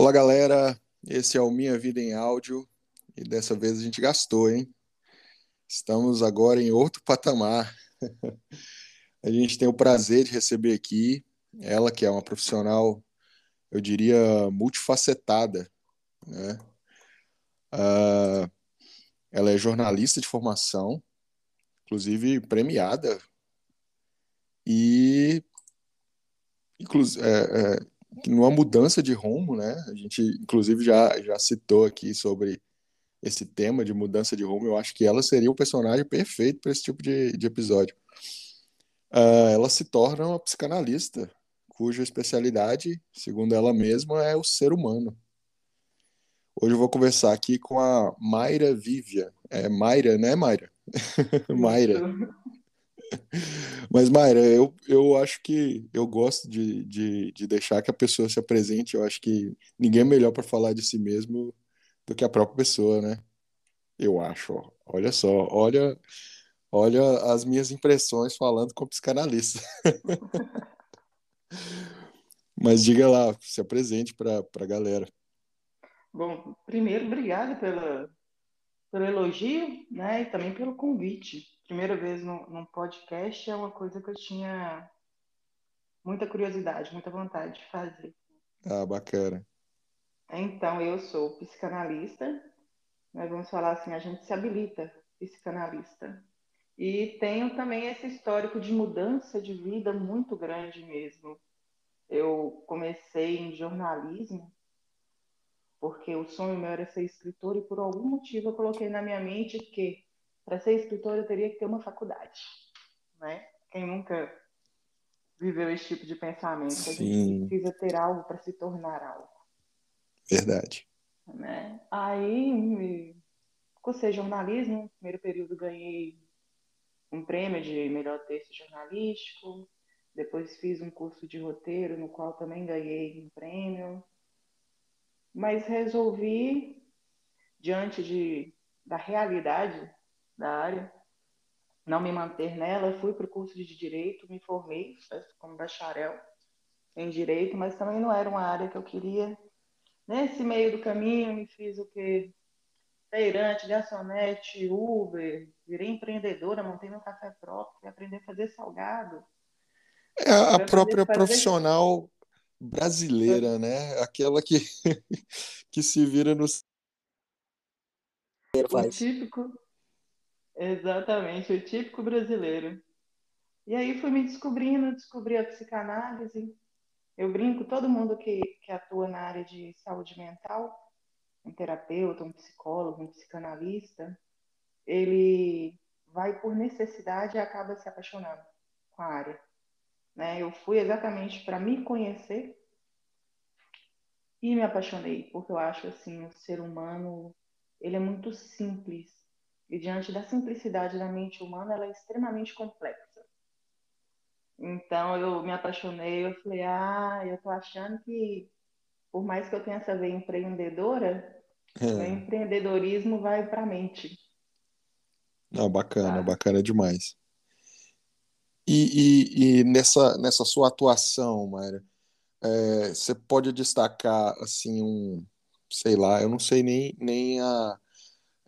Olá, galera. Esse é o Minha Vida em Áudio e dessa vez a gente gastou, hein? Estamos agora em outro patamar. a gente tem o prazer de receber aqui ela, que é uma profissional, eu diria, multifacetada, né? Uh, ela é jornalista de formação, inclusive premiada, e inclusive, é, é, numa mudança de rumo, né? A gente, inclusive, já, já citou aqui sobre esse tema de mudança de rumo. Eu acho que ela seria o personagem perfeito para esse tipo de, de episódio. Uh, ela se torna uma psicanalista, cuja especialidade, segundo ela mesma, é o ser humano. Hoje eu vou conversar aqui com a Mayra Vívia. É Mayra, né, Mayra? Mayra. Mas, Mayra, eu, eu acho que eu gosto de, de, de deixar que a pessoa se apresente. Eu acho que ninguém é melhor para falar de si mesmo do que a própria pessoa, né? Eu acho. Olha só, olha, olha as minhas impressões falando com psicanalista. Mas diga lá, se apresente para a galera. Bom, primeiro, obrigada pela, pelo elogio, né, e também pelo convite. Primeira vez no, num podcast é uma coisa que eu tinha muita curiosidade, muita vontade de fazer. Ah, bacana. Então, eu sou psicanalista, nós vamos falar assim, a gente se habilita psicanalista. E tenho também esse histórico de mudança de vida muito grande mesmo. Eu comecei em jornalismo porque o sonho meu era ser escritor e por algum motivo eu coloquei na minha mente que para ser escritor eu teria que ter uma faculdade, né? Quem nunca viveu esse tipo de pensamento, Sim. a gente precisa ter algo para se tornar algo. Verdade. Né? Aí cursei jornalismo, no primeiro período ganhei um prêmio de melhor texto jornalístico, depois fiz um curso de roteiro no qual também ganhei um prêmio mas resolvi, diante de, da realidade da área, não me manter nela. Fui para o curso de Direito, me formei como bacharel em Direito, mas também não era uma área que eu queria. Nesse meio do caminho, me fiz o que? Feirante, garçonete, Uber, virei empreendedora, montei meu café próprio, aprender a fazer salgado. É a própria fazer... profissional brasileira, né? Aquela que, que se vira no. O típico. Exatamente, o típico brasileiro. E aí fui me descobrindo, descobri a psicanálise. Eu brinco, todo mundo que, que atua na área de saúde mental, um terapeuta, um psicólogo, um psicanalista, ele vai por necessidade e acaba se apaixonando com a área. Né? Eu fui exatamente para me conhecer e me apaixonei, porque eu acho assim, o ser humano, ele é muito simples. E diante da simplicidade da mente humana, ela é extremamente complexa. Então eu me apaixonei, eu falei, ah, eu tô achando que por mais que eu tenha essa veia empreendedora, é. meu empreendedorismo vai para a mente. Não, bacana, tá? bacana demais. E, e, e, nessa, nessa sua atuação, Mayra, é, você pode destacar assim um, sei lá, eu não sei nem, nem a,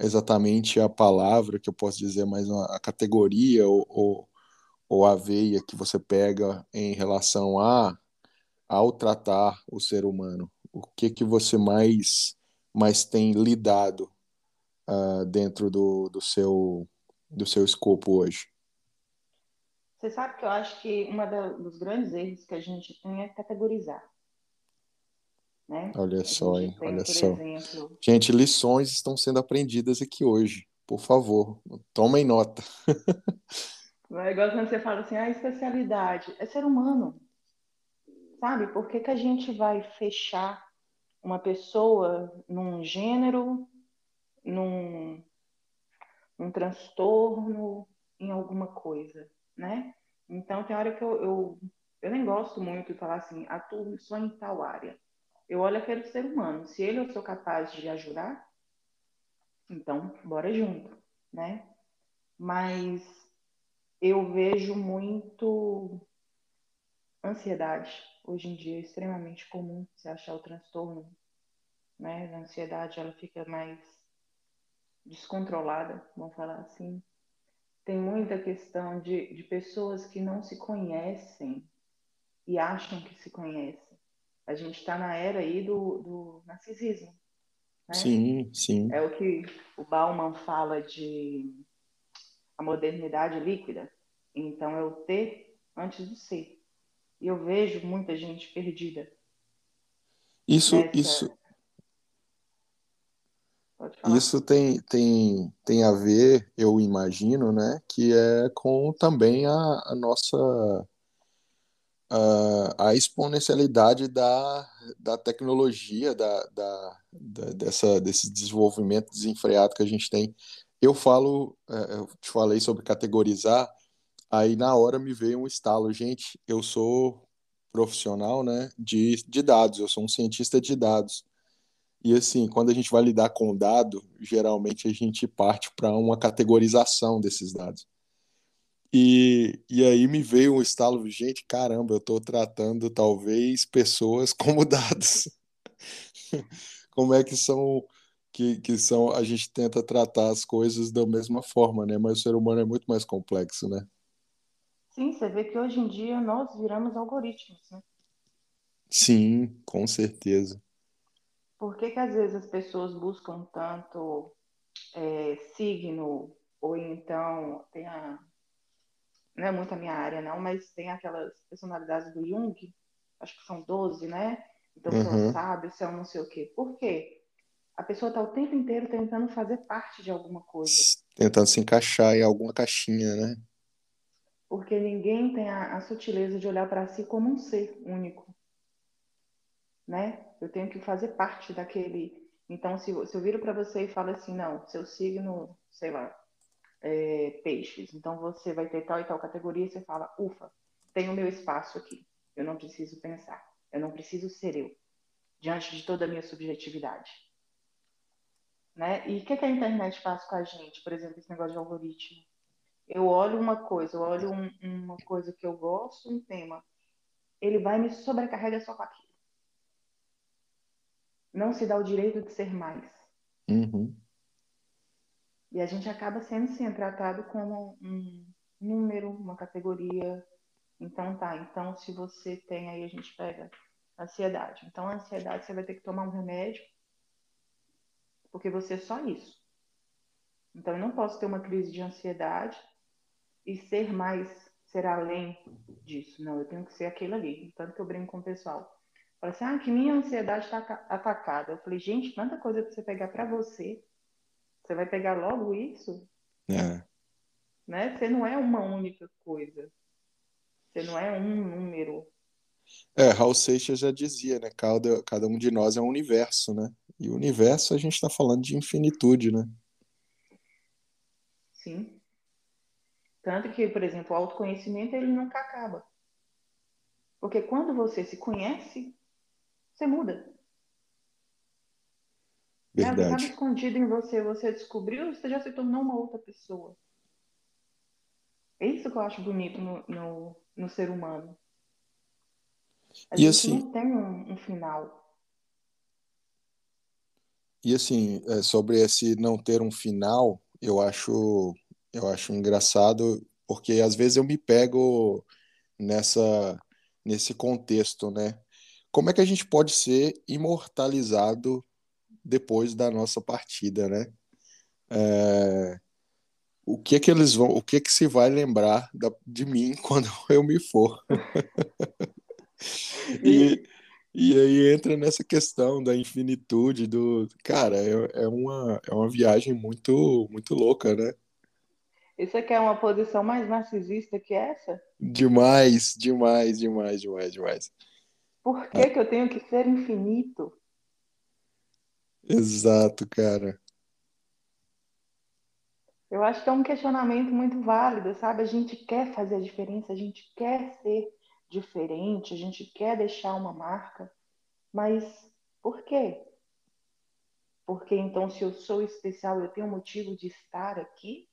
exatamente a palavra que eu posso dizer, mas a, categoria ou, ou, ou, a veia que você pega em relação a ao tratar o ser humano. O que que você mais mais tem lidado uh, dentro do, do seu do seu escopo hoje? Você sabe que eu acho que um dos grandes erros que a gente tem é categorizar. Né? Olha só, hein? Tem, Olha só. Exemplo... Gente, lições estão sendo aprendidas aqui hoje. Por favor, tomem nota. É igual quando você fala assim, a ah, especialidade é ser humano. Sabe? Por que, que a gente vai fechar uma pessoa num gênero, num, num transtorno, em alguma coisa? né? Então, tem hora que eu, eu, eu nem gosto muito de falar assim, atuo só em tal área. Eu olho aquele ser humano. Se ele eu sou capaz de ajudar, então, bora junto, né? Mas eu vejo muito ansiedade. Hoje em dia é extremamente comum você achar o transtorno né? A ansiedade ela fica mais descontrolada, vamos falar assim. Tem muita questão de, de pessoas que não se conhecem e acham que se conhecem. A gente está na era aí do, do narcisismo. Né? Sim, sim. É o que o Bauman fala de a modernidade líquida. Então, é o ter antes do ser. E eu vejo muita gente perdida. Isso, nessa... isso, isso tem, tem, tem a ver, eu imagino, né, que é com também a, a nossa a, a, exponencialidade da, da tecnologia, da, da, da, dessa, desse desenvolvimento desenfreado que a gente tem. Eu falo, é, eu te falei sobre categorizar, aí na hora me veio um estalo, gente, eu sou profissional, né, de, de dados, eu sou um cientista de dados. E assim, quando a gente vai lidar com dado, geralmente a gente parte para uma categorização desses dados. E, e aí me veio um estalo, gente, caramba, eu estou tratando talvez pessoas como dados. como é que são que, que são a gente tenta tratar as coisas da mesma forma, né? Mas o ser humano é muito mais complexo, né? Sim, você vê que hoje em dia nós viramos algoritmos, né? Sim, com certeza. Por que, que às vezes as pessoas buscam tanto é, signo, ou então tem a. Não é muito a minha área, não, mas tem aquelas personalidades do Jung, acho que são 12, né? Então, uhum. se é um não sei o quê. Por quê? A pessoa está o tempo inteiro tentando fazer parte de alguma coisa. Tentando se encaixar em alguma caixinha, né? Porque ninguém tem a, a sutileza de olhar para si como um ser único. Né? Eu tenho que fazer parte daquele. Então, se, se eu viro para você e falo assim, não, seu signo, sei lá, é, peixes, então você vai ter tal e tal categoria, você fala, ufa, tenho meu espaço aqui. Eu não preciso pensar. Eu não preciso ser eu, diante de toda a minha subjetividade. Né? E o que, que, a internet faz com a gente? Por exemplo, esse negócio de algoritmo. Eu olho uma coisa, eu olho um, uma coisa que eu gosto, um tema. Ele vai me sobrecarregar só com aquilo não se dá o direito de ser mais. Uhum. E a gente acaba sendo, sim, tratado como um número, uma categoria. Então, tá. Então, se você tem aí, a gente pega ansiedade. Então, a ansiedade, você vai ter que tomar um remédio, porque você é só isso. Então, eu não posso ter uma crise de ansiedade e ser mais, ser além disso. Não, eu tenho que ser aquilo ali. Tanto que eu brinco com o pessoal. Fala assim, ah, que minha ansiedade está atacada. Eu falei, gente, tanta coisa para você pegar para você. Você vai pegar logo isso? É. Né? Você não é uma única coisa. Você não é um número. É, Raul Seixas já dizia, né? Cada, cada um de nós é um universo, né? E o universo a gente está falando de infinitude, né? Sim. Tanto que, por exemplo, o autoconhecimento ele nunca acaba. Porque quando você se conhece, você muda. Verdade. Né? Estava escondido em você, você descobriu, você já se tornou uma outra pessoa. É isso que eu acho bonito no, no, no ser humano. A e gente assim, não tem um, um final. E assim, é, sobre esse não ter um final, eu acho, eu acho engraçado, porque às vezes eu me pego nessa nesse contexto, né? como é que a gente pode ser imortalizado depois da nossa partida, né? É, o que é que eles vão, o que é que se vai lembrar da, de mim quando eu me for? e, e aí entra nessa questão da infinitude do, cara, é, é, uma, é uma viagem muito muito louca, né? Isso aqui é uma posição mais narcisista que essa? Demais, demais, demais, demais, demais. Por que, que eu tenho que ser infinito? Exato, cara. Eu acho que é um questionamento muito válido, sabe? A gente quer fazer a diferença, a gente quer ser diferente, a gente quer deixar uma marca, mas por quê? Porque então, se eu sou especial, eu tenho motivo de estar aqui?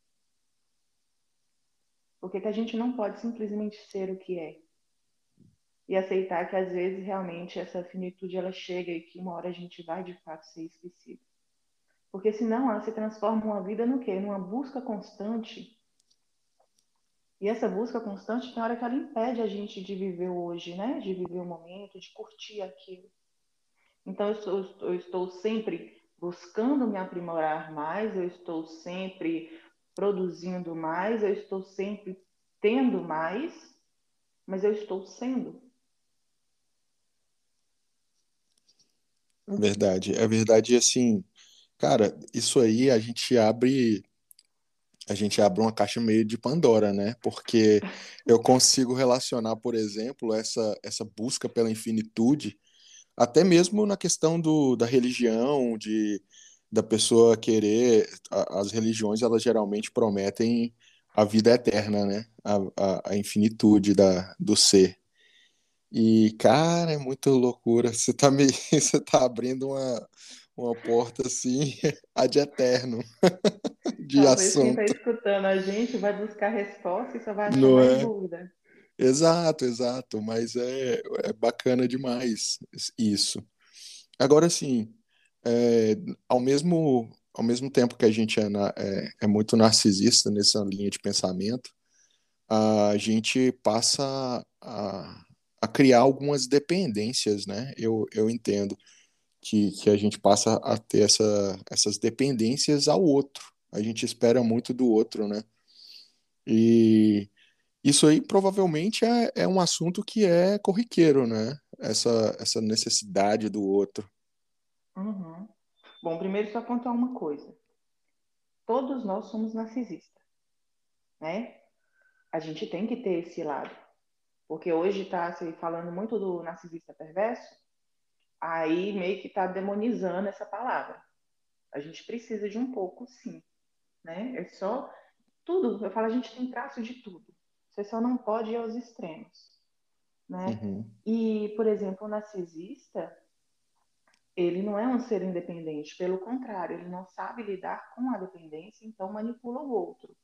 Por que, que a gente não pode simplesmente ser o que é? E aceitar que às vezes realmente essa finitude ela chega e que uma hora a gente vai de fato ser esquecido. Porque senão ela se transforma uma vida no quê? Numa busca constante. E essa busca constante tem hora que ela impede a gente de viver hoje, né? De viver o momento, de curtir aquilo. Então eu estou, eu estou sempre buscando me aprimorar mais, eu estou sempre produzindo mais, eu estou sempre tendo mais, mas eu estou sendo. Verdade, é verdade, assim, cara, isso aí a gente abre a gente abre uma caixa meio de Pandora, né? Porque eu consigo relacionar, por exemplo, essa, essa busca pela infinitude, até mesmo na questão do, da religião, de da pessoa querer. As religiões, elas geralmente prometem a vida eterna, né? A, a, a infinitude da, do ser. E, cara, é muito loucura. Você tá, me, você tá abrindo uma, uma porta assim, ad eterno de Talvez assunto. quem está escutando a gente vai buscar resposta e só vai achar Não é? dúvida. Exato, exato, mas é, é bacana demais isso. Agora sim, é, ao mesmo ao mesmo tempo que a gente é, na, é, é muito narcisista nessa linha de pensamento, a gente passa a, a criar algumas dependências, né? Eu, eu entendo que, que a gente passa a ter essa, essas dependências ao outro. A gente espera muito do outro, né? E isso aí provavelmente é, é um assunto que é corriqueiro, né? Essa, essa necessidade do outro. Uhum. Bom, primeiro só contar uma coisa. Todos nós somos narcisistas, né? A gente tem que ter esse lado. Porque hoje está se falando muito do narcisista perverso, aí meio que está demonizando essa palavra. A gente precisa de um pouco, sim. Né? É só tudo. Eu falo, a gente tem traço de tudo. Você só não pode ir aos extremos. Né? Uhum. E, por exemplo, o narcisista, ele não é um ser independente. Pelo contrário, ele não sabe lidar com a dependência, então manipula o outro.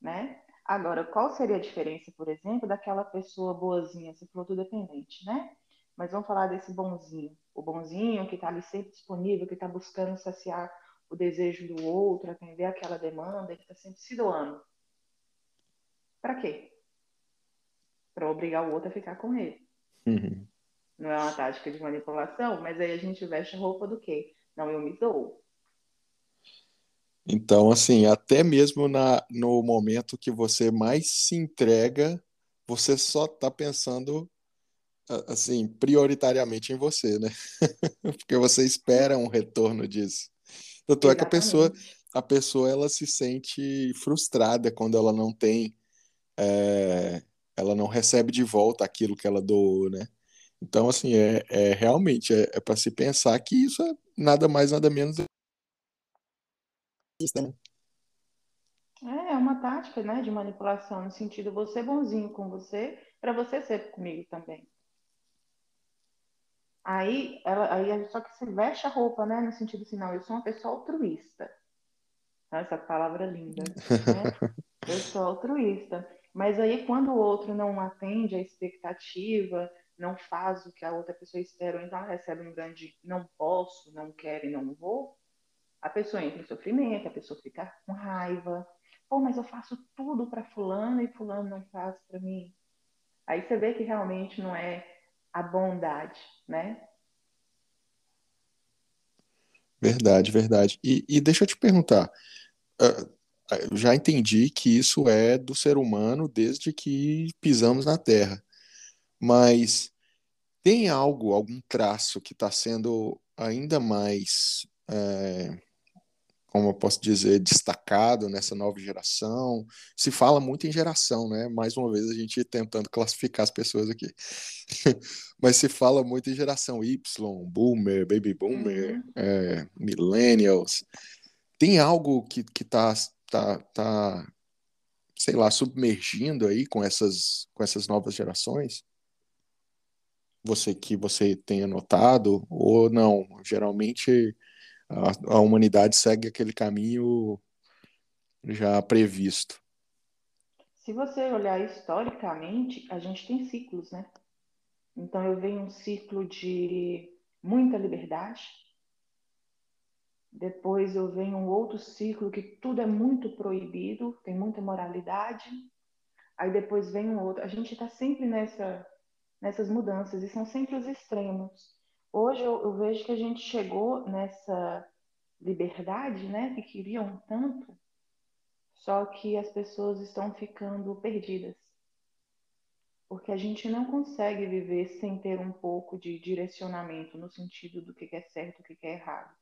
Né? Agora, qual seria a diferença, por exemplo, daquela pessoa boazinha, se for dependente, né? Mas vamos falar desse bonzinho. O bonzinho que está ali sempre disponível, que está buscando saciar o desejo do outro, atender aquela demanda, que está sempre se doando. Para quê? Para obrigar o outro a ficar com ele. Uhum. Não é uma tática de manipulação, mas aí a gente veste a roupa do quê? Não, eu me dou. Então, assim, até mesmo na, no momento que você mais se entrega, você só está pensando, assim, prioritariamente em você, né? Porque você espera um retorno disso. Tanto é que a pessoa, a pessoa, ela se sente frustrada quando ela não tem, é, ela não recebe de volta aquilo que ela doou, né? Então, assim, é, é realmente, é, é para se pensar que isso é nada mais, nada menos né? É, é uma tática, né, de manipulação, no sentido você bonzinho com você, para você ser comigo também. Aí, ela, aí só que se veste a roupa, né, no sentido assim, não, eu sou uma pessoa altruísta. Essa palavra linda, né? Eu sou altruísta. Mas aí, quando o outro não atende a expectativa, não faz o que a outra pessoa espera, ou então ela recebe um grande não posso, não quero e não vou, a pessoa entra em sofrimento, a pessoa fica com raiva. Pô, mas eu faço tudo para fulano e fulano não faz para mim. Aí você vê que realmente não é a bondade, né? Verdade, verdade. E, e deixa eu te perguntar, uh, já entendi que isso é do ser humano desde que pisamos na Terra, mas tem algo, algum traço que está sendo ainda mais é, como eu posso dizer, destacado nessa nova geração. Se fala muito em geração, né? Mais uma vez a gente tentando classificar as pessoas aqui. Mas se fala muito em geração Y, Boomer, Baby Boomer, uhum. é, Millennials. Tem algo que, que tá, tá, tá, sei lá, submergindo aí com essas, com essas novas gerações? Você que você tenha notado ou não? Geralmente a, a humanidade segue aquele caminho já previsto. Se você olhar historicamente, a gente tem ciclos, né? Então eu venho um ciclo de muita liberdade. Depois eu venho um outro ciclo que tudo é muito proibido, tem muita moralidade. Aí depois vem um outro. A gente está sempre nessa, nessas mudanças e são sempre os extremos. Hoje eu, eu vejo que a gente chegou nessa liberdade, né, que queriam tanto, só que as pessoas estão ficando perdidas. Porque a gente não consegue viver sem ter um pouco de direcionamento no sentido do que é certo o que é errado.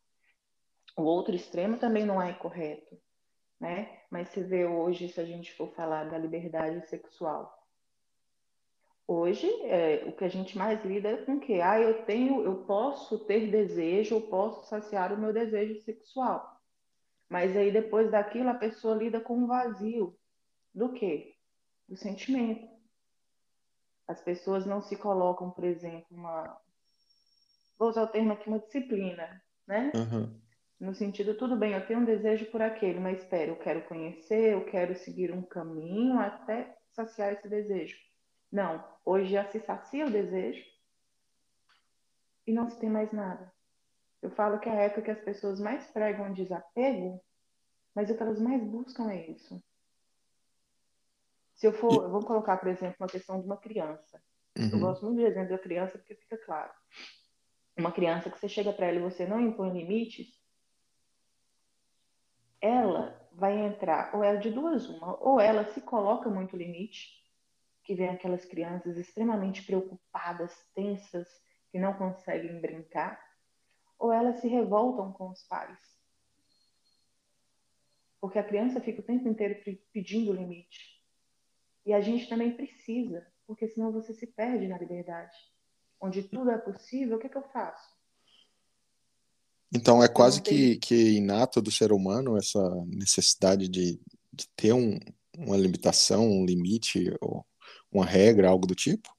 O outro extremo também não é correto, né? Mas se vê hoje, se a gente for falar da liberdade sexual, Hoje, é, o que a gente mais lida é com o quê? Ah, eu tenho, eu posso ter desejo, eu posso saciar o meu desejo sexual. Mas aí depois daquilo a pessoa lida com um vazio. Do quê? Do sentimento. As pessoas não se colocam, por exemplo, uma. Vou usar o termo aqui, uma disciplina, né? Uhum. No sentido, tudo bem, eu tenho um desejo por aquele, mas espera, eu quero conhecer, eu quero seguir um caminho até saciar esse desejo. Não, hoje já se sacia o desejo e não se tem mais nada. Eu falo que é a época que as pessoas mais pregam desapego, mas o que elas mais buscam é isso. Se eu for, eu vou colocar, por exemplo, uma questão de uma criança. Uhum. Eu gosto muito de exemplo da criança porque fica claro. Uma criança que você chega para ela e você não impõe limites, ela vai entrar, ou ela de duas uma, ou ela se coloca muito limite, que vem aquelas crianças extremamente preocupadas, tensas, que não conseguem brincar, ou elas se revoltam com os pais. Porque a criança fica o tempo inteiro pedindo limite. E a gente também precisa, porque senão você se perde na liberdade. Onde tudo é possível, o que, é que eu faço? Então é quase que, que inato do ser humano essa necessidade de, de ter um, uma limitação, um limite, ou uma regra, algo do tipo?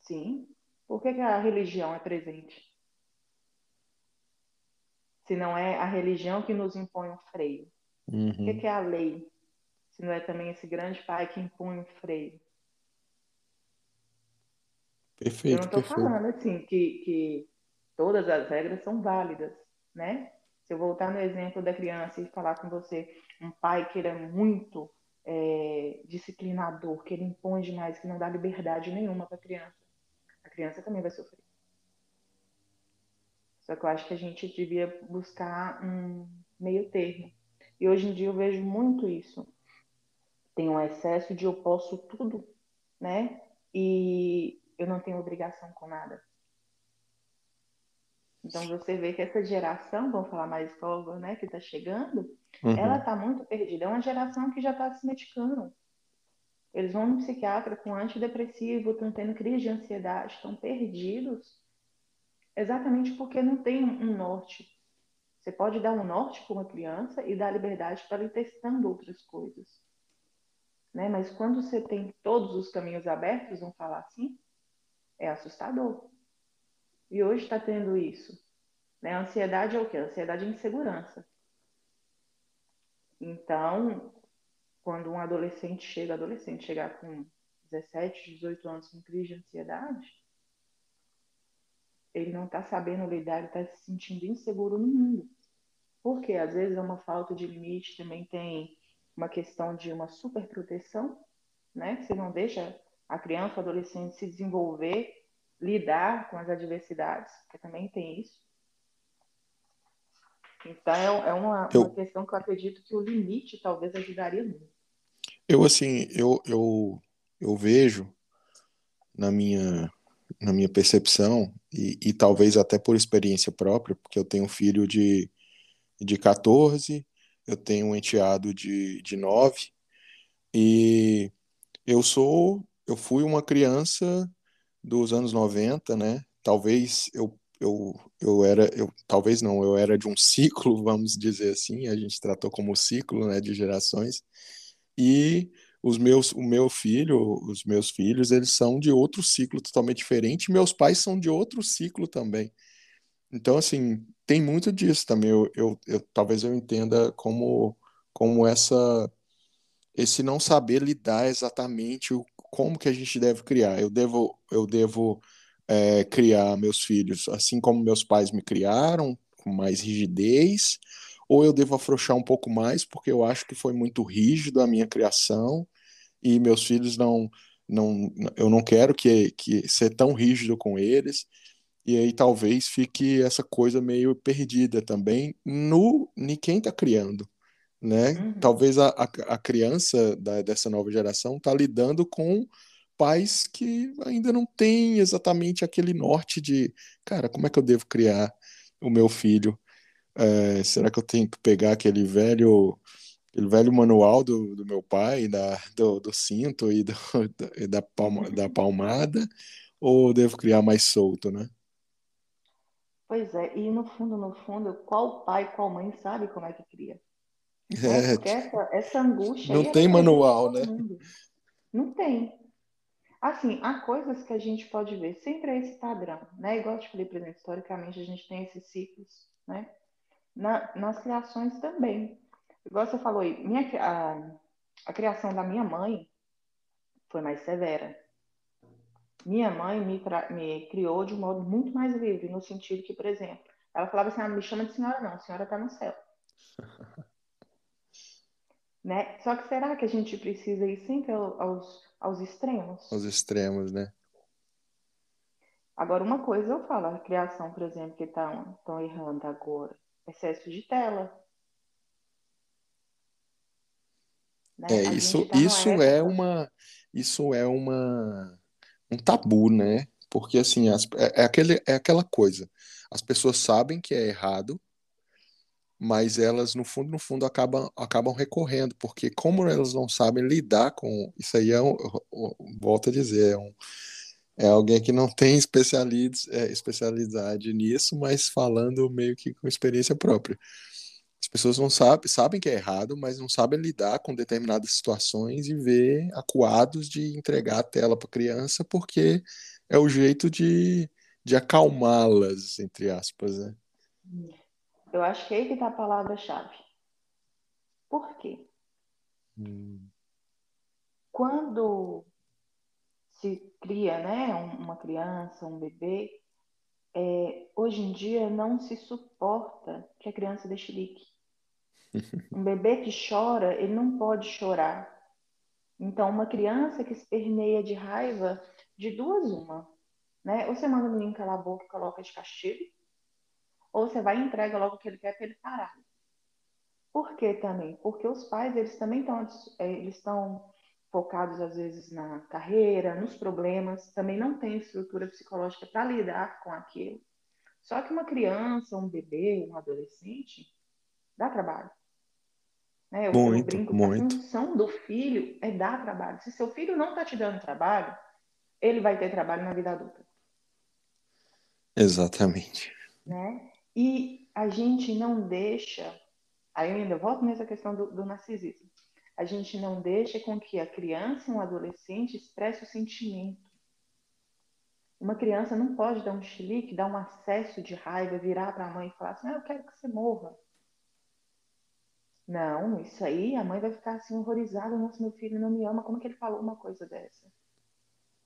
Sim. Por que, que a religião é presente? Se não é a religião que nos impõe um freio. Uhum. O que, que é a lei? Se não é também esse grande pai que impõe um freio. Perfeito. Eu não estou falando assim que, que todas as regras são válidas, né? Se eu voltar no exemplo da criança e falar com você, um pai que ele é muito é, disciplinador, que ele impõe demais, que não dá liberdade nenhuma para a criança, a criança também vai sofrer. Só que eu acho que a gente devia buscar um meio termo. E hoje em dia eu vejo muito isso. Tem um excesso de eu posso tudo, né? E eu não tenho obrigação com nada. Então você vê que essa geração, vamos falar mais nova, né, que está chegando, uhum. ela está muito perdida. É uma geração que já está se medicando. Eles vão no psiquiatra com antidepressivo, estão tendo crise de ansiedade, estão perdidos, exatamente porque não tem um norte. Você pode dar um norte para uma criança e dar liberdade para ela ir testando outras coisas. Né? Mas quando você tem todos os caminhos abertos, vamos falar assim, é assustador. E hoje está tendo isso. Né? A ansiedade é o quê? A ansiedade é insegurança. Então, quando um adolescente chega, adolescente chegar com 17, 18 anos com crise de ansiedade, ele não está sabendo lidar, ele está se sentindo inseguro no mundo. Porque às vezes é uma falta de limite, também tem uma questão de uma superproteção, né? Você não deixa a criança, o adolescente se desenvolver lidar com as adversidades, que também tem isso. Então é, é uma, eu, uma questão que eu acredito que o limite talvez ajudaria muito. Eu assim, eu, eu, eu vejo na minha na minha percepção e, e talvez até por experiência própria, porque eu tenho um filho de, de 14, eu tenho um enteado de, de 9 e eu sou eu fui uma criança dos anos 90, né? Talvez eu, eu, eu era, eu, talvez não, eu era de um ciclo, vamos dizer assim, a gente tratou como ciclo, né, de gerações. E os meus, o meu filho, os meus filhos, eles são de outro ciclo totalmente diferente, meus pais são de outro ciclo também. Então, assim, tem muito disso também. Eu, eu, eu talvez eu entenda como, como essa esse não saber lidar exatamente o, como que a gente deve criar. Eu devo eu devo é, criar meus filhos assim como meus pais me criaram, com mais rigidez, ou eu devo afrouxar um pouco mais, porque eu acho que foi muito rígido a minha criação e meus filhos não. não eu não quero que, que ser tão rígido com eles e aí talvez fique essa coisa meio perdida também no em quem está criando né? Uhum. Talvez a, a, a criança da, dessa nova geração está lidando com pais que ainda não têm exatamente aquele norte de, cara, como é que eu devo criar o meu filho? É, será que eu tenho que pegar aquele velho aquele velho manual do, do meu pai, da, do, do cinto e do, da, palma, da palmada, ou devo criar mais solto, né? Pois é, e no fundo, no fundo, qual pai, qual mãe sabe como é que cria? É, essa, essa angústia. Não tem manual, né? Não tem. Assim, há coisas que a gente pode ver, sempre é esse padrão, né? Igual eu te falei, por exemplo, historicamente a gente tem esses ciclos, né? Na, nas criações também. Igual você falou aí, minha, a, a criação da minha mãe foi mais severa. Minha mãe me, me criou de um modo muito mais livre, no sentido que, por exemplo, ela falava assim, ah, me chama de senhora não, a senhora está no céu. Né? Só que será que a gente precisa ir sempre aos, aos extremos? Aos extremos, né? Agora, uma coisa eu falo, a criação, por exemplo, que estão tá, errando agora, excesso de tela. Né? É, isso, tá isso é uma isso é uma um tabu, né? Porque assim, as, é, é, aquele, é aquela coisa. As pessoas sabem que é errado, mas elas no fundo no fundo acabam acabam recorrendo porque como elas não sabem lidar com isso aí é um, volto a dizer é, um, é alguém que não tem é, especialidade nisso mas falando meio que com experiência própria as pessoas não sabem sabem que é errado mas não sabem lidar com determinadas situações e ver acuados de entregar a tela para criança porque é o jeito de, de acalmá-las entre aspas né? Eu acho que aí que está a palavra-chave. Por quê? Hum. Quando se cria né, uma criança, um bebê, é, hoje em dia não se suporta que a criança dê chilique. Um bebê que chora, ele não pode chorar. Então, uma criança que esperneia de raiva, de duas uma. Né? Ou você manda o menino calar a boca e coloca de castigo, ou você vai e entrega logo o que ele quer para ele parar. Por que também? Porque os pais, eles também estão, é, eles estão focados às vezes na carreira, nos problemas, também não tem estrutura psicológica para lidar com aquilo. Só que uma criança, um bebê, um adolescente, dá trabalho. Né? Eu, muito, brinco muito. a função do filho é dar trabalho. Se seu filho não está te dando trabalho, ele vai ter trabalho na vida adulta. Exatamente. Né? E a gente não deixa, aí eu ainda volto nessa questão do, do narcisismo, a gente não deixa com que a criança, um adolescente, expresse o sentimento. Uma criança não pode dar um chilique, dar um acesso de raiva, virar para a mãe e falar assim: ah, eu quero que você morra. Não, isso aí a mãe vai ficar assim horrorizada: nossa, meu filho não me ama, como que ele falou uma coisa dessa?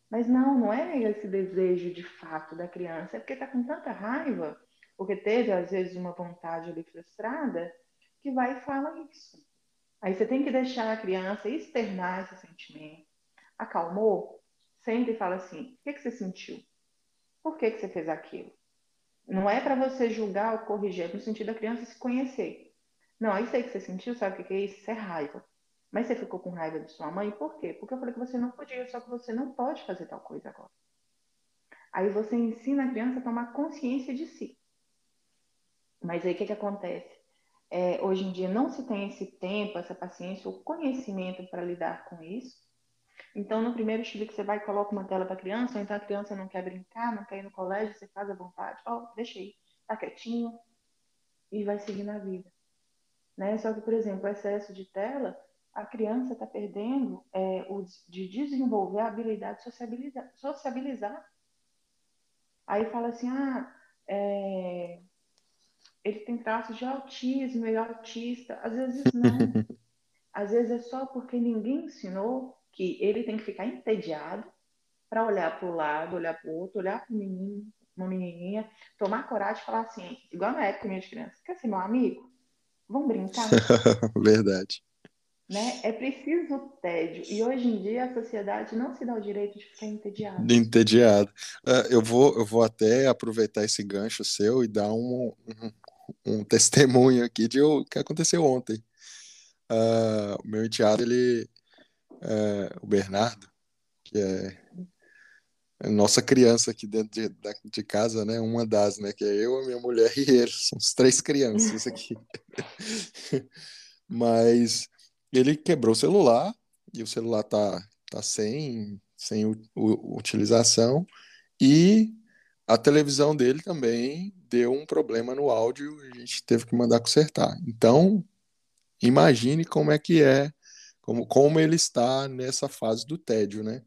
Mas não, não é esse desejo de fato da criança, é porque está com tanta raiva porque teve, às vezes, uma vontade ali frustrada, que vai e fala isso. Aí você tem que deixar a criança externar esse sentimento. Acalmou? Senta e fala assim: o que, que você sentiu? Por que, que você fez aquilo? Não é para você julgar ou corrigir, é no sentido da criança se conhecer. Não, isso aí que você sentiu, sabe o que é isso? Isso é raiva. Mas você ficou com raiva de sua mãe, por quê? Porque eu falei que você não podia, só que você não pode fazer tal coisa agora. Aí você ensina a criança a tomar consciência de si. Mas aí o que, que acontece? É, hoje em dia não se tem esse tempo, essa paciência, o conhecimento para lidar com isso. Então, no primeiro estilo que você vai coloca uma tela para a criança, ou então a criança não quer brincar, não quer ir no colégio, você faz à vontade, ó, oh, deixa aí, tá quietinho, e vai seguir na vida. Né? Só que, por exemplo, o excesso de tela, a criança está perdendo é, o, de desenvolver a habilidade de sociabilizar. sociabilizar. Aí fala assim, ah, é, ele tem traços de autismo, ele é autista. Às vezes não. Às vezes é só porque ninguém ensinou que ele tem que ficar entediado para olhar para o lado, olhar para o outro, olhar para o menino, uma menininha, tomar coragem e falar assim, igual na época minha de criança, quer ser meu amigo? Vamos brincar? Verdade. Né? É preciso tédio. E hoje em dia a sociedade não se dá o direito de ficar entediado. Entediado. Uh, eu, vou, eu vou até aproveitar esse gancho seu e dar um, um, um testemunho aqui de o que aconteceu ontem. Uh, o meu enteado, ele, uh, o Bernardo, que é nossa criança aqui dentro de, de casa, né? Uma das, né? Que é eu, a minha mulher e ele. São os três crianças aqui. Mas ele quebrou o celular e o celular tá, tá sem, sem u, u, utilização e a televisão dele também deu um problema no áudio e a gente teve que mandar consertar. Então, imagine como é que é, como, como ele está nessa fase do tédio, né?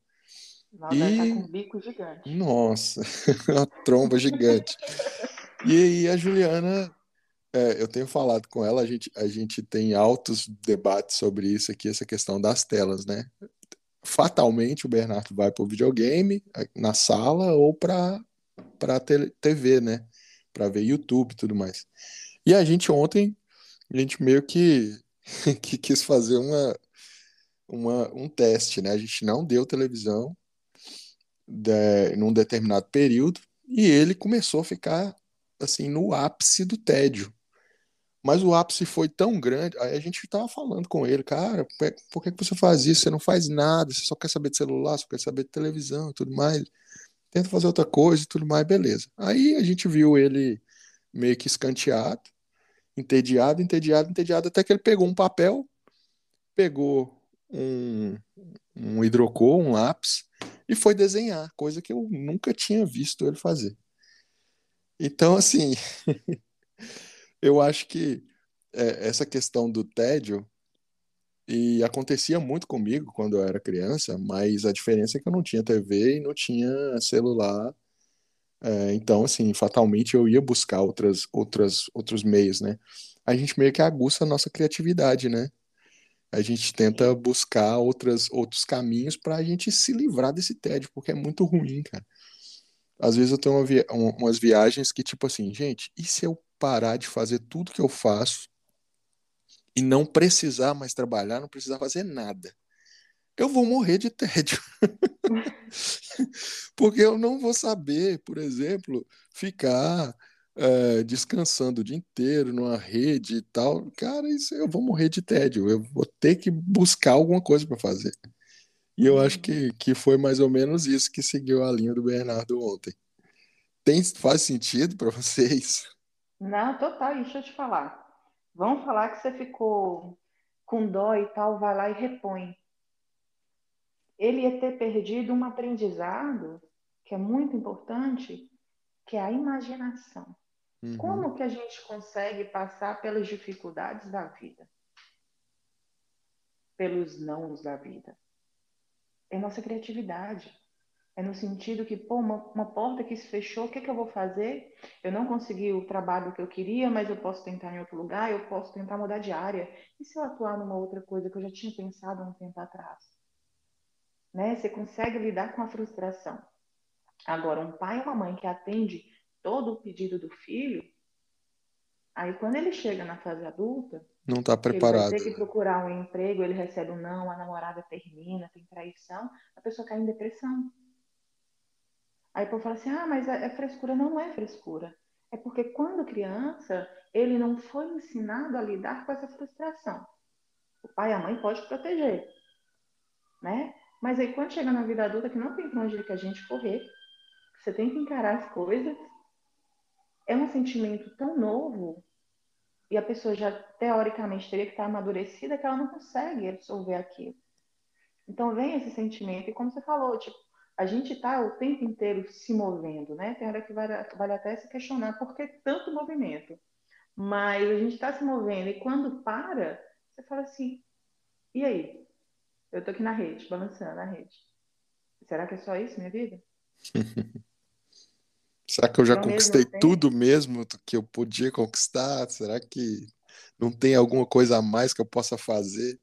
Nossa, e... tá com um bico gigante. Nossa, uma tromba gigante. E aí a Juliana, é, eu tenho falado com ela, a gente, a gente tem altos debates sobre isso aqui, essa questão das telas, né? Fatalmente o Bernardo vai para o videogame na sala ou para para TV, né? Para ver YouTube e tudo mais. E a gente ontem, a gente meio que, que quis fazer uma, uma, um teste, né? A gente não deu televisão, de, num determinado período e ele começou a ficar assim no ápice do tédio. Mas o ápice foi tão grande, aí a gente estava falando com ele, cara, por que, que você faz isso? Você não faz nada, você só quer saber de celular, só quer saber de televisão e tudo mais. Tenta fazer outra coisa e tudo mais, beleza. Aí a gente viu ele meio que escanteado, entediado, entediado, entediado, até que ele pegou um papel, pegou um, um hidrocor, um lápis, e foi desenhar, coisa que eu nunca tinha visto ele fazer. Então, assim, eu acho que é, essa questão do tédio, e acontecia muito comigo quando eu era criança, mas a diferença é que eu não tinha TV e não tinha celular. É, então, assim, fatalmente eu ia buscar outras, outras, outros meios, né? A gente meio que aguça a nossa criatividade, né? a gente tenta buscar outras, outros caminhos para a gente se livrar desse tédio, porque é muito ruim, cara. Às vezes eu tenho uma via umas viagens que, tipo assim, gente, e se eu parar de fazer tudo que eu faço e não precisar mais trabalhar, não precisar fazer nada? Eu vou morrer de tédio. porque eu não vou saber, por exemplo, ficar é, descansando o dia inteiro numa rede e tal, cara, isso eu vou morrer de tédio. Eu vou ter que buscar alguma coisa para fazer. E eu acho que, que foi mais ou menos isso que seguiu a linha do Bernardo ontem. Tem, faz sentido para vocês? Não, total. deixa eu te falar. Vamos falar que você ficou com dó e tal, vai lá e repõe. Ele ia ter perdido um aprendizado que é muito importante, que é a imaginação. Uhum. Como que a gente consegue passar pelas dificuldades da vida? Pelos nãos da vida? É nossa criatividade. É no sentido que, pô, uma, uma porta que se fechou, o que, que eu vou fazer? Eu não consegui o trabalho que eu queria, mas eu posso tentar em outro lugar, eu posso tentar mudar de área. E se eu atuar numa outra coisa que eu já tinha pensado há um tempo atrás? Né? Você consegue lidar com a frustração. Agora, um pai e uma mãe que atende todo o pedido do filho, aí quando ele chega na fase adulta, não está preparado. Ele ter que procurar um emprego, ele recebe um não, a namorada termina, tem traição, a pessoa cai em depressão. Aí o povo fala assim: ah, mas é, é frescura. Não, é frescura. É porque quando criança, ele não foi ensinado a lidar com essa frustração. O pai e a mãe podem proteger, né? Mas aí quando chega na vida adulta, que não tem pra onde que a gente correr, você tem que encarar as coisas é um sentimento tão novo e a pessoa já teoricamente teria que estar amadurecida que ela não consegue absorver aquilo. Então vem esse sentimento e como você falou, tipo, a gente está o tempo inteiro se movendo, né? Tem hora que vale, vale até se questionar por que tanto movimento. Mas a gente está se movendo e quando para, você fala assim, e aí? Eu tô aqui na rede, balançando na rede. Será que é só isso, minha vida? Será que eu já conquistei tudo mesmo que eu podia conquistar? Será que não tem alguma coisa a mais que eu possa fazer?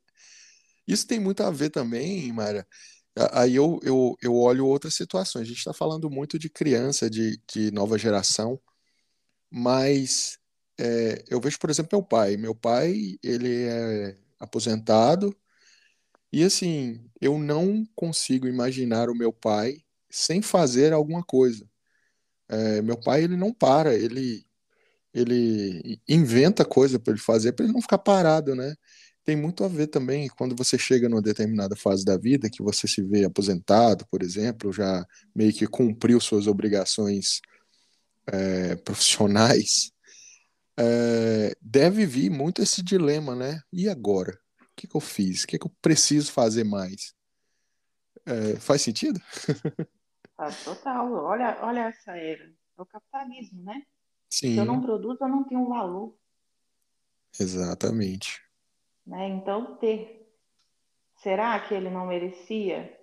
Isso tem muito a ver também, Mara, Aí eu, eu, eu olho outras situações. A gente está falando muito de criança, de, de nova geração, mas é, eu vejo, por exemplo, meu pai. Meu pai, ele é aposentado e, assim, eu não consigo imaginar o meu pai sem fazer alguma coisa. É, meu pai, ele não para, ele, ele inventa coisa para ele fazer, para ele não ficar parado, né? Tem muito a ver também quando você chega numa determinada fase da vida, que você se vê aposentado, por exemplo, já meio que cumpriu suas obrigações é, profissionais, é, deve vir muito esse dilema, né? E agora? O que, que eu fiz? O que, que eu preciso fazer mais? É, faz sentido? Faz total. Olha, olha essa era. É o capitalismo, né? Sim. Se eu não produzo, eu não tenho valor. Exatamente. Né? Então, ter. Será que ele não merecia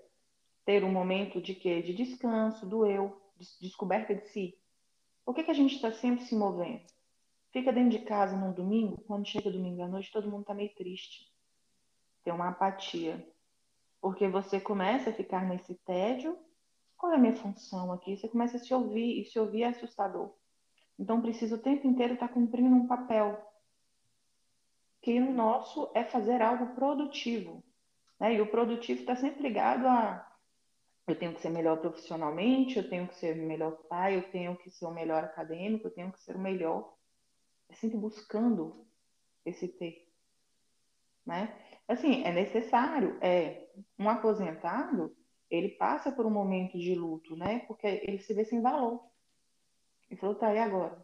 ter um momento de quê? De descanso, do eu, de descoberta de si? Por que, que a gente está sempre se movendo? Fica dentro de casa num domingo, quando chega domingo à noite, todo mundo está meio triste. Tem uma apatia. Porque você começa a ficar nesse tédio. Qual é a minha função aqui? Você começa a se ouvir, e se ouvir é assustador. Então, precisa o tempo inteiro estar tá cumprindo um papel que o nosso é fazer algo produtivo. Né? E o produtivo está sempre ligado a eu tenho que ser melhor profissionalmente, eu tenho que ser melhor pai, eu tenho que ser o melhor acadêmico, eu tenho que ser o melhor. É sempre buscando esse ter. Né? Assim, é necessário, é um aposentado, ele passa por um momento de luto, né? Porque ele se vê sem valor. Ele falou, tá, e agora?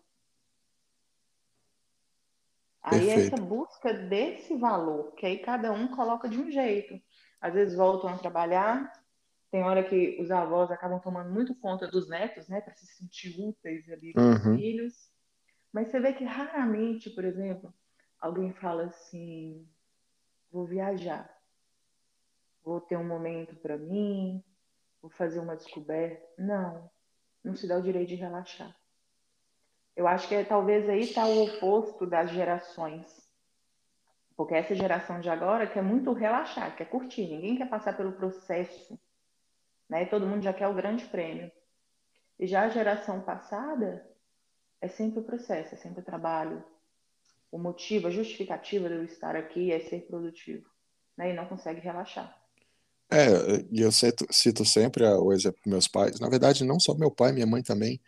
Aí é essa busca desse valor, que aí cada um coloca de um jeito. Às vezes voltam a trabalhar, tem hora que os avós acabam tomando muito conta dos netos, né, para se sentir úteis ali com os Uhum. filhos. Mas você vê que raramente, por exemplo, alguém fala assim: vou viajar, vou ter um momento para mim, vou fazer uma descoberta. Não, não se dá o direito de relaxar. Eu acho que é, talvez aí está o oposto das gerações. Porque essa geração de agora quer muito relaxar, quer curtir, ninguém quer passar pelo processo. Né? Todo mundo já quer o grande prêmio. E já a geração passada é sempre o processo, é sempre o trabalho. O motivo, a justificativa de eu estar aqui é ser produtivo. Né? E não consegue relaxar. É, e eu cito, cito sempre o exemplo dos meus pais. Na verdade, não só meu pai, minha mãe também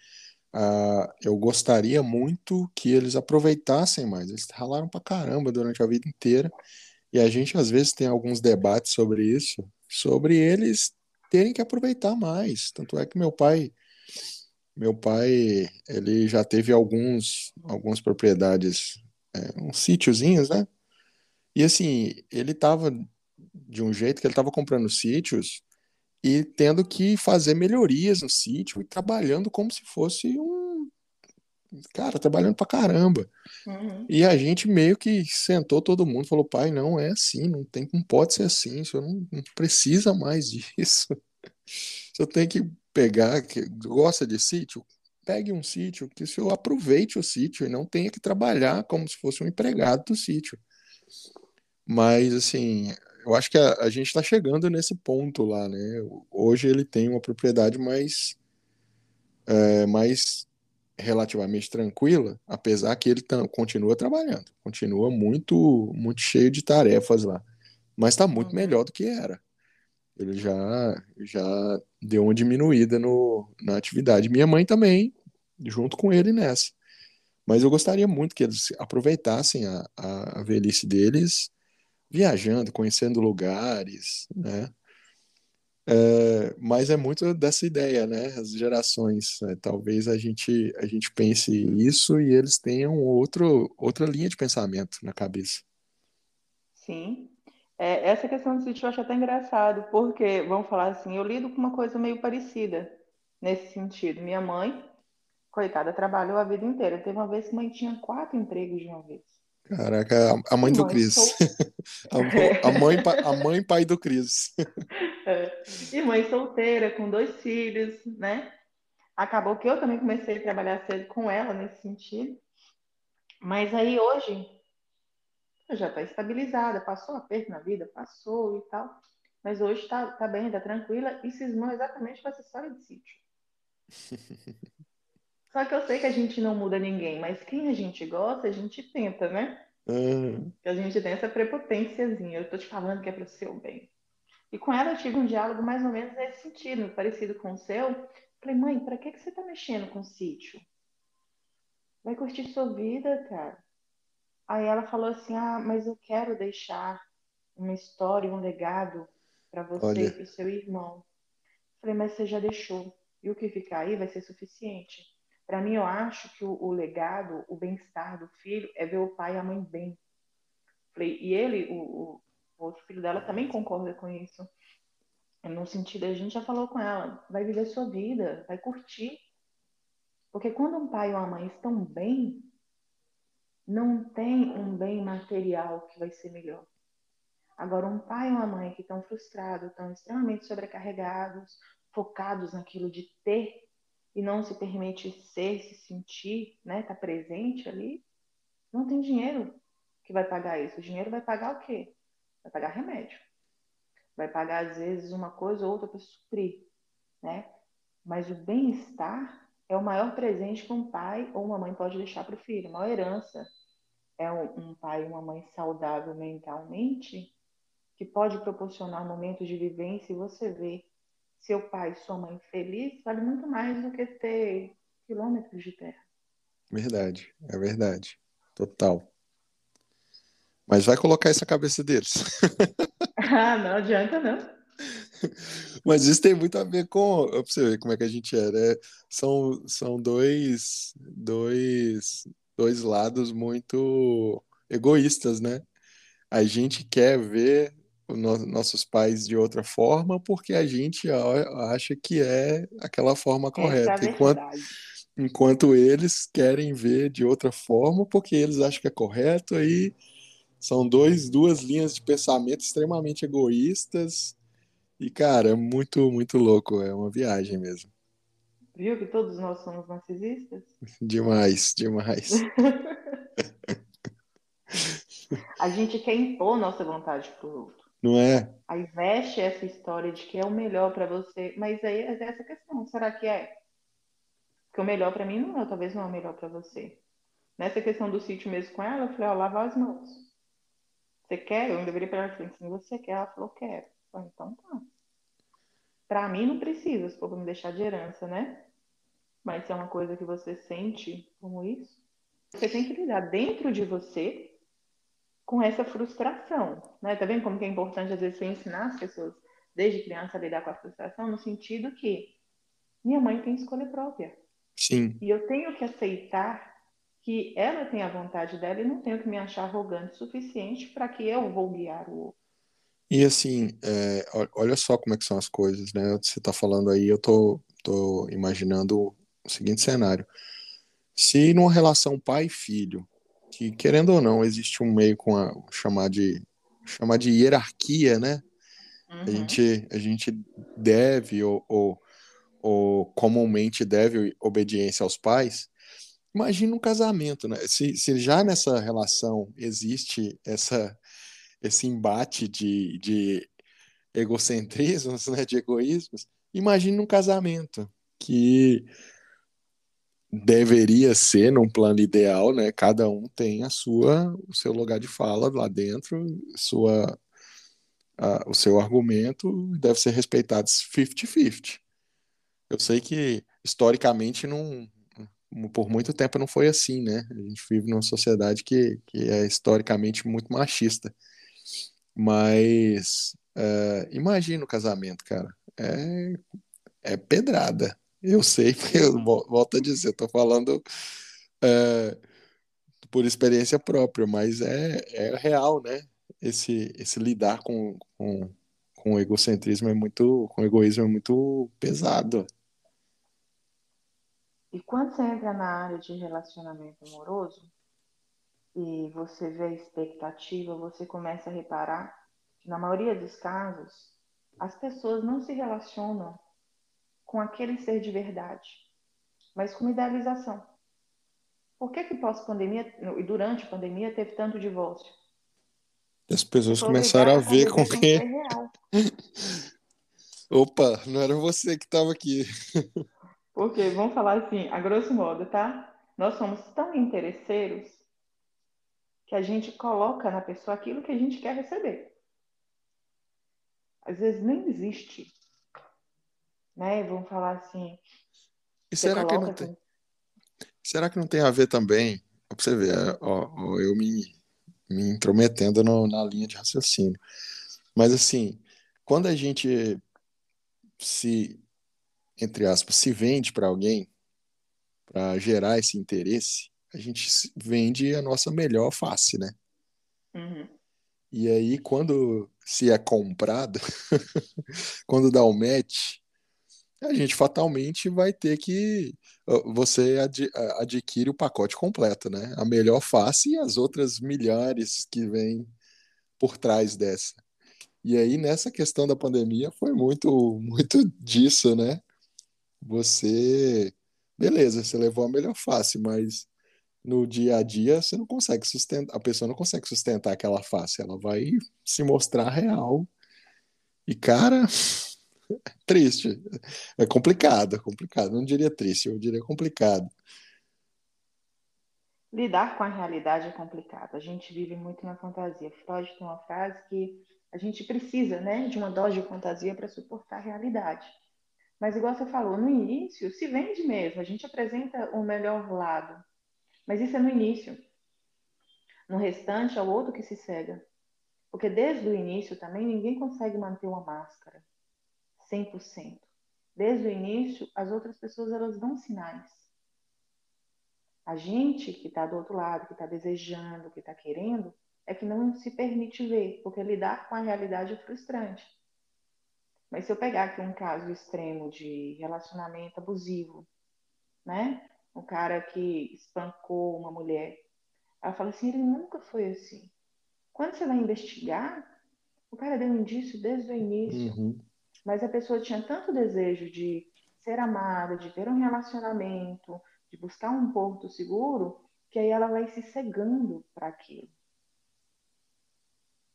Uh, eu gostaria muito que eles aproveitassem mais. Eles ralaram pra caramba durante a vida inteira. E a gente, às vezes, tem alguns debates sobre isso, sobre eles terem que aproveitar mais. Tanto é que meu pai, meu pai, ele já teve alguns, algumas propriedades, é, uns sítiozinhos, né? E assim, ele tava de um jeito que ele tava comprando sítios e tendo que fazer melhorias no sítio e trabalhando como se fosse um. Cara, trabalhando pra caramba. Uhum. E a gente meio que sentou todo mundo falou: pai, não é assim, não, tem, não pode ser assim, o senhor não, não precisa mais disso. Senhor tem que pegar, que gosta de sítio? Pegue um sítio, que o senhor aproveite o sítio e não tenha que trabalhar como se fosse um empregado do sítio. Mas, assim, eu acho que a, a gente está chegando nesse ponto lá, né? Hoje ele tem uma propriedade mais, é, mais relativamente tranquila, apesar que ele continua trabalhando, continua muito, muito cheio de tarefas lá, mas está muito uhum. melhor do que era. Ele já, já deu uma diminuída no, na atividade. Minha mãe também, junto com ele nessa. Mas eu gostaria muito que eles aproveitassem a, a, a velhice deles viajando, conhecendo lugares, né? É, mas é muito dessa ideia, né? As gerações, né? talvez a gente a gente pense isso e eles tenham outro outra linha de pensamento na cabeça. Sim, é, essa questão do sítio eu acho até engraçado, porque vamos falar assim, eu lido com uma coisa meio parecida nesse sentido. Minha mãe, coitada, trabalhou a vida inteira. Teve uma vez que mãe tinha quatro empregos de uma vez. Caraca, a mãe do Cris. Sou... a, mãe, a mãe pai do Cris. É. E mãe solteira, com dois filhos, né? Acabou que eu também comecei a trabalhar cedo com ela nesse sentido. Mas aí hoje já está estabilizada, passou aperto na vida, passou e tal. mas hoje tá, tá bem, tá tranquila e cismou exatamente com essa história de sítio. Só que eu sei que a gente não muda ninguém, mas quem a gente gosta, a gente tenta, né? Uhum. Que a gente tem essa prepotênciazinha. Eu tô te falando que é para o seu bem. E com ela eu tive um diálogo mais ou menos nesse sentido, parecido com o seu. Falei, mãe, para que, que você tá mexendo com o sítio? Vai curtir sua vida, cara. Aí ela falou assim: Ah, mas eu quero deixar uma história, um legado para você Olha. e para o seu irmão. Falei, mas você já deixou. E o que ficar aí vai ser suficiente. Para mim, eu acho que o, o legado, o bem-estar do filho é ver o pai e a mãe bem. Falei, e ele, o, o, outro filho dela, também concorda com isso. No sentido, a gente já falou com ela, vai viver sua vida, vai curtir. Porque quando um pai ou uma mãe estão bem, não tem um bem material que vai ser melhor. Agora, um pai e uma mãe que estão frustrados, estão extremamente sobrecarregados, focados naquilo de ter e não se permite ser, se sentir, né, tá presente ali, não tem dinheiro que vai pagar isso. O dinheiro vai pagar o quê? Vai pagar remédio. Vai pagar às vezes uma coisa ou outra para suprir, né? Mas o bem-estar é o maior presente que um pai ou uma mãe pode deixar para o filho, uma herança. É um, um pai e uma mãe saudável mentalmente que pode proporcionar momentos de vivência e você vê seu pai e sua mãe feliz vale muito mais do que ter quilômetros de terra. Verdade, é verdade. Total. Mas vai colocar isso na cabeça deles. ah, não adianta não. Mas isso tem muito a ver com. Pra você ver como é que a gente é, né? São, são dois, dois, dois lados muito egoístas, né? A gente quer ver no, nossos pais de outra forma porque a gente acha que é aquela forma correta. É enquanto, enquanto eles querem ver de outra forma porque eles acham que é correto, aí são dois, duas linhas de pensamento extremamente egoístas. E, cara, é muito, muito louco. É uma viagem mesmo. Viu que todos nós somos narcisistas? Demais, demais. a gente quer impor nossa vontade pro outro. Não é? Aí veste essa história de que é o melhor para você, mas aí é essa questão, será que é? Porque o melhor para mim não é, talvez não é o melhor para você. Nessa questão do sítio mesmo com ela, eu falei, ó, lavar as mãos. Você quer? Eu deveria para ela assim, se você quer, ela falou, quero. Falei, então tá. Para mim não precisa, se for pra me deixar de herança, né? Mas se é uma coisa que você sente como isso, você tem que lidar dentro de você com essa frustração, né? Tá vendo como que é importante às vezes você ensinar as pessoas desde criança a lidar com a frustração no sentido que minha mãe tem escolha própria. Sim. E eu tenho que aceitar que ela tem a vontade dela e não tenho que me achar arrogante o suficiente para que eu vou guiar o outro. E assim, é, olha só como é que são as coisas, né? Você está falando aí, eu tô, tô imaginando o seguinte cenário. Se numa relação pai-filho, que querendo ou não existe um meio com a chamar de chamar de hierarquia, né? Uhum. A gente a gente deve ou, ou, ou comumente deve obediência aos pais. Imagina um casamento, né? Se, se já nessa relação existe essa esse embate de, de egocentrismos, né, de egoísmos, imagine um casamento que deveria ser num plano ideal, né? Cada um tem a sua, o seu lugar de fala lá dentro, sua, a, o seu argumento deve ser respeitado 50-50. Eu sei que historicamente não, por muito tempo não foi assim, né? A gente vive numa sociedade que, que é historicamente muito machista. Mas uh, imagina o casamento, cara. É, é pedrada. Eu sei, eu volto a dizer, estou falando é, por experiência própria, mas é, é real, né? Esse, esse lidar com, com, com o egocentrismo é muito, com o egoísmo é muito pesado. E quando você entra na área de relacionamento amoroso e você vê a expectativa, você começa a reparar que na maioria dos casos as pessoas não se relacionam com aquele ser de verdade, mas com idealização. Por que que pós-pandemia e durante a pandemia teve tanto divórcio? as pessoas começaram a ver com que. Opa, não era você que estava aqui. Porque, vamos falar assim, a grosso modo, tá? Nós somos tão interesseiros que a gente coloca na pessoa aquilo que a gente quer receber. Às vezes nem existe. Né? Vamos falar assim. E será que não tem? Será que não tem a ver também? Pra você ver, ó, ó, eu me, me intrometendo no, na linha de raciocínio. Mas assim, quando a gente se, entre aspas, se vende para alguém, para gerar esse interesse, a gente vende a nossa melhor face, né? Uhum. E aí, quando se é comprado, quando dá o um match, a gente fatalmente vai ter que. Você ad, adquire o pacote completo, né? A melhor face e as outras milhares que vêm por trás dessa. E aí, nessa questão da pandemia, foi muito, muito disso, né? Você. Beleza, você levou a melhor face, mas no dia a dia você não consegue sustentar, a pessoa não consegue sustentar aquela face, ela vai se mostrar real. E cara, triste. É complicado, é complicado. Não diria triste, eu diria complicado. Lidar com a realidade é complicado. A gente vive muito na fantasia. Freud tem uma frase que a gente precisa, né, de uma dose de fantasia para suportar a realidade. Mas igual você falou, no início se vende mesmo, a gente apresenta o melhor lado. Mas isso é no início. No restante é o outro que se cega. Porque desde o início também ninguém consegue manter uma máscara 100%. Desde o início, as outras pessoas elas dão sinais. A gente que está do outro lado, que está desejando, que está querendo, é que não se permite ver, porque lidar com a realidade é frustrante. Mas se eu pegar aqui um caso extremo de relacionamento abusivo, né? Um cara que espancou uma mulher, ela fala assim, ele nunca foi assim. Quando você vai investigar, o cara deu um indício desde o início. Uhum. Mas a pessoa tinha tanto desejo de ser amada, de ter um relacionamento, de buscar um porto seguro, que aí ela vai se cegando para aquilo.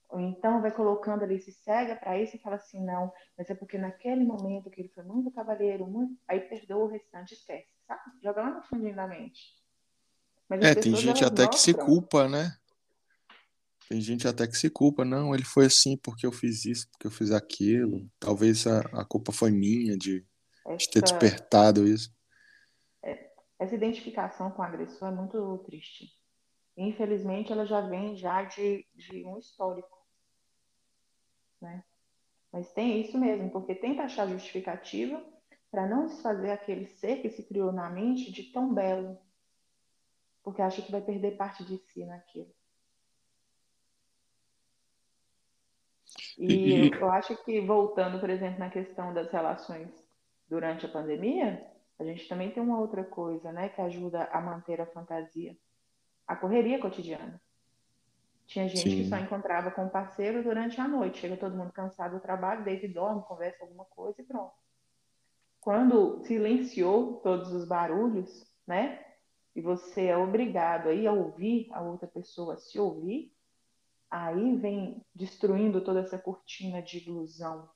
Ou então vai colocando ali, se cega para isso e fala assim, não, mas é porque naquele momento que ele foi muito cavalheiro, muito... aí perdoa o restante, esquece, sabe? Joga lá no fundinho da mente. Mas é, tem gente até que se culpa, né? Tem gente até que se culpa, não, ele foi assim porque eu fiz isso, porque eu fiz aquilo. Talvez a, a culpa foi minha de, essa, de ter despertado isso. É, essa identificação com o agressor é muito triste. Infelizmente, ela já vem já de, de um histórico. Né? Mas tem isso mesmo, porque tenta achar justificativa para não desfazer aquele ser que se criou na mente de tão belo. Porque acha que vai perder parte de si naquilo. E, e... Eu, acho que, voltando, por exemplo, na questão das relações durante a pandemia, a gente também tem uma outra coisa, né, que ajuda a manter a fantasia. A correria cotidiana. Tinha gente Sim. que só encontrava com o parceiro durante a noite. Chega todo mundo cansado do trabalho, deita e dorme, conversa alguma coisa e pronto. Quando silenciou todos os barulhos, né? E você é obrigado aí a ouvir a outra pessoa se ouvir, aí vem destruindo toda essa cortina de ilusão.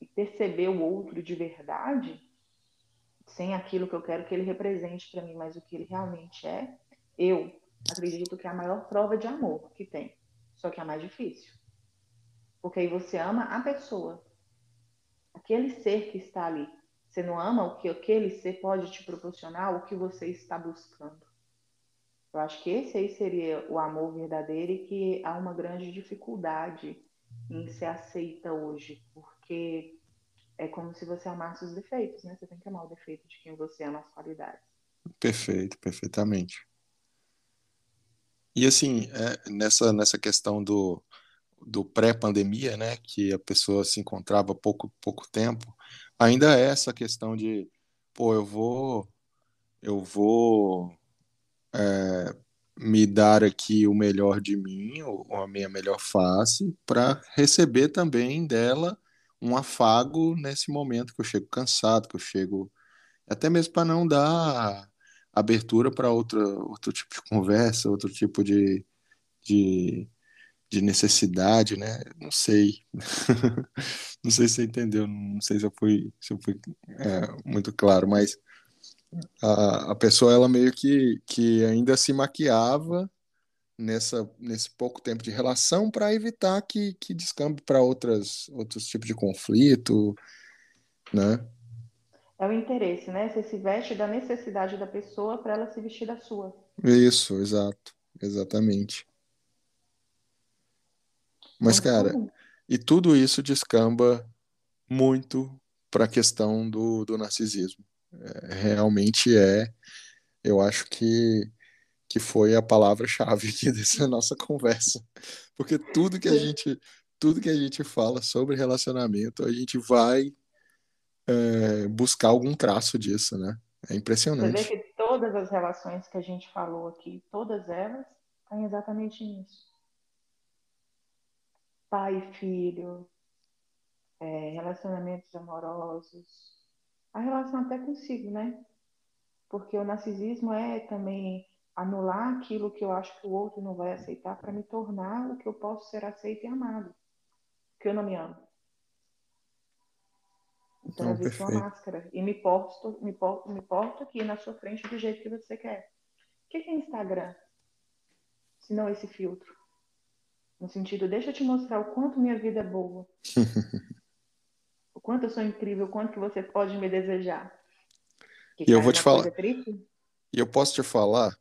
E perceber o outro de verdade, sem aquilo que eu quero que ele represente para mim, mas o que ele realmente é, eu acredito que é a maior prova de amor que tem. Só que é a mais difícil. Porque aí você ama a pessoa, aquele ser que está ali. Você não ama o que aquele ser pode te proporcionar, o que você está buscando. Eu acho que esse aí seria o amor verdadeiro e que há uma grande dificuldade em ser aceita hoje, porque é como se você amasse os defeitos, né? Você tem que amar o defeito de quem você ama as qualidades. Perfeito, perfeitamente. E assim, é, nessa, nessa questão do, do pré-pandemia, né, que a pessoa se encontrava pouco pouco tempo, ainda é essa questão de, pô, eu vou eu vou é, me dar aqui o melhor de mim, ou a minha melhor face, para receber também dela um afago nesse momento que eu chego cansado, que eu chego até mesmo para não dar abertura para outro, outro tipo de conversa, outro tipo de, de, de necessidade, né? Não sei. não sei se você entendeu, não sei se eu fui, se eu fui é, muito claro, mas a, a pessoa ela meio que, que ainda se maquiava nessa nesse pouco tempo de relação para evitar que, que descambe para outras outros tipos de conflito, né? É o interesse, né? Você se veste da necessidade da pessoa para ela se vestir da sua. Isso, exato, exatamente. Mas, cara, e tudo isso descamba muito para a questão do, do narcisismo. É, realmente é, eu acho que, que foi a palavra-chave aqui dessa nossa conversa. Porque tudo que a gente tudo que a gente fala sobre relacionamento, a gente vai é, buscar algum traço disso, né? É impressionante. Você vê que todas as relações que a gente falou aqui, todas elas, estão exatamente nisso pai e filho, é, relacionamentos amorosos, a relação até consigo, né? Porque o narcisismo é também anular aquilo que eu acho que o outro não vai aceitar para me tornar o que eu posso ser aceito e amado, que eu não me amo. Então, eu visto uma máscara e me porto, me, porto, me porto aqui na sua frente do jeito que você quer. O que é Instagram? Se não esse filtro. No sentido, deixa eu te mostrar o quanto minha vida é boa. quanto eu sou incrível, quanto que você pode me desejar. Que, e eu vou te falar. E eu posso te falar,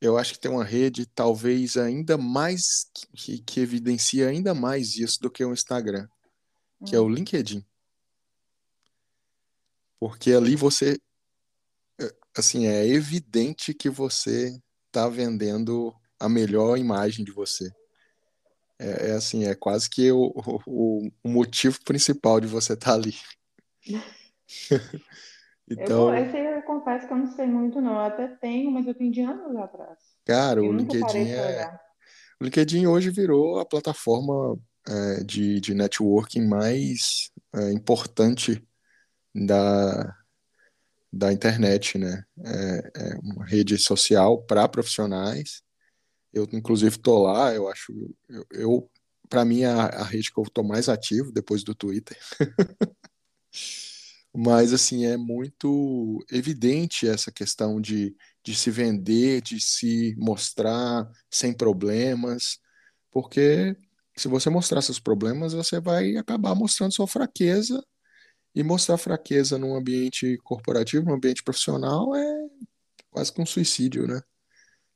eu acho que tem uma rede talvez ainda mais que, que evidencia ainda mais isso do que o Instagram, que hum. é o hum. LinkedIn. Porque ali você é, assim, é evidente que você está vendendo a melhor imagem de você. É, é assim, é quase que o, o, o, motivo principal de você estar tá ali. então, eu, esse eu confesso que eu não sei muito, não. Eu até tenho, mas eu tenho de anos atrás. Cara, eu o LinkedIn é. O LinkedIn hoje virou a plataforma é, de, de networking mais é, importante da, da internet, né? É, é uma rede social para profissionais eu, inclusive, tô lá, eu acho. Eu, eu para mim, é a, a rede que eu tô mais ativo depois do Twitter. Mas, assim, é muito evidente essa questão de, de se vender, de se mostrar sem problemas, porque se você mostrar seus problemas, você vai acabar mostrando sua fraqueza, e mostrar fraqueza num ambiente corporativo, num ambiente profissional, é quase que um suicídio, né?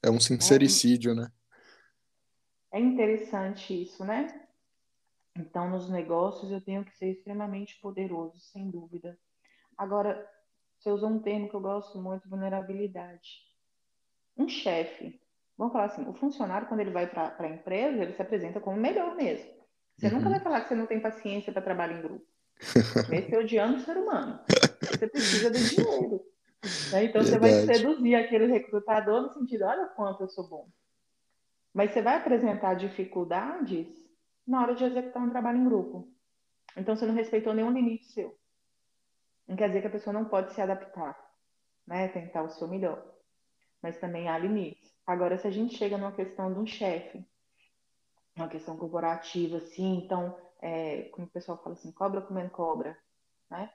É um sincericídio, né? É interessante isso, né? Então, nos negócios eu tenho que ser extremamente poderoso, sem dúvida. Agora, você usou um termo que eu gosto muito, vulnerabilidade. Um chefe, vamos falar assim, o funcionário, quando ele vai para a empresa, ele se apresenta como melhor mesmo. Você uhum. nunca vai falar que você não tem paciência para trabalhar em grupo. Esse é odiando o ser humano. Você precisa de dinheiro. Né? Então Verdade. você vai seduzir aquele recrutador no sentido, olha quanto eu sou bom. Mas você vai apresentar dificuldades na hora de executar um trabalho em grupo. Então você não respeitou nenhum limite seu. Não quer dizer que a pessoa não pode se adaptar, né? Tentar o seu melhor. Mas também há limites. Agora, se a gente chega numa questão de um chefe, uma questão corporativa, assim, então, é, como o pessoal fala assim, cobra comendo cobra, né?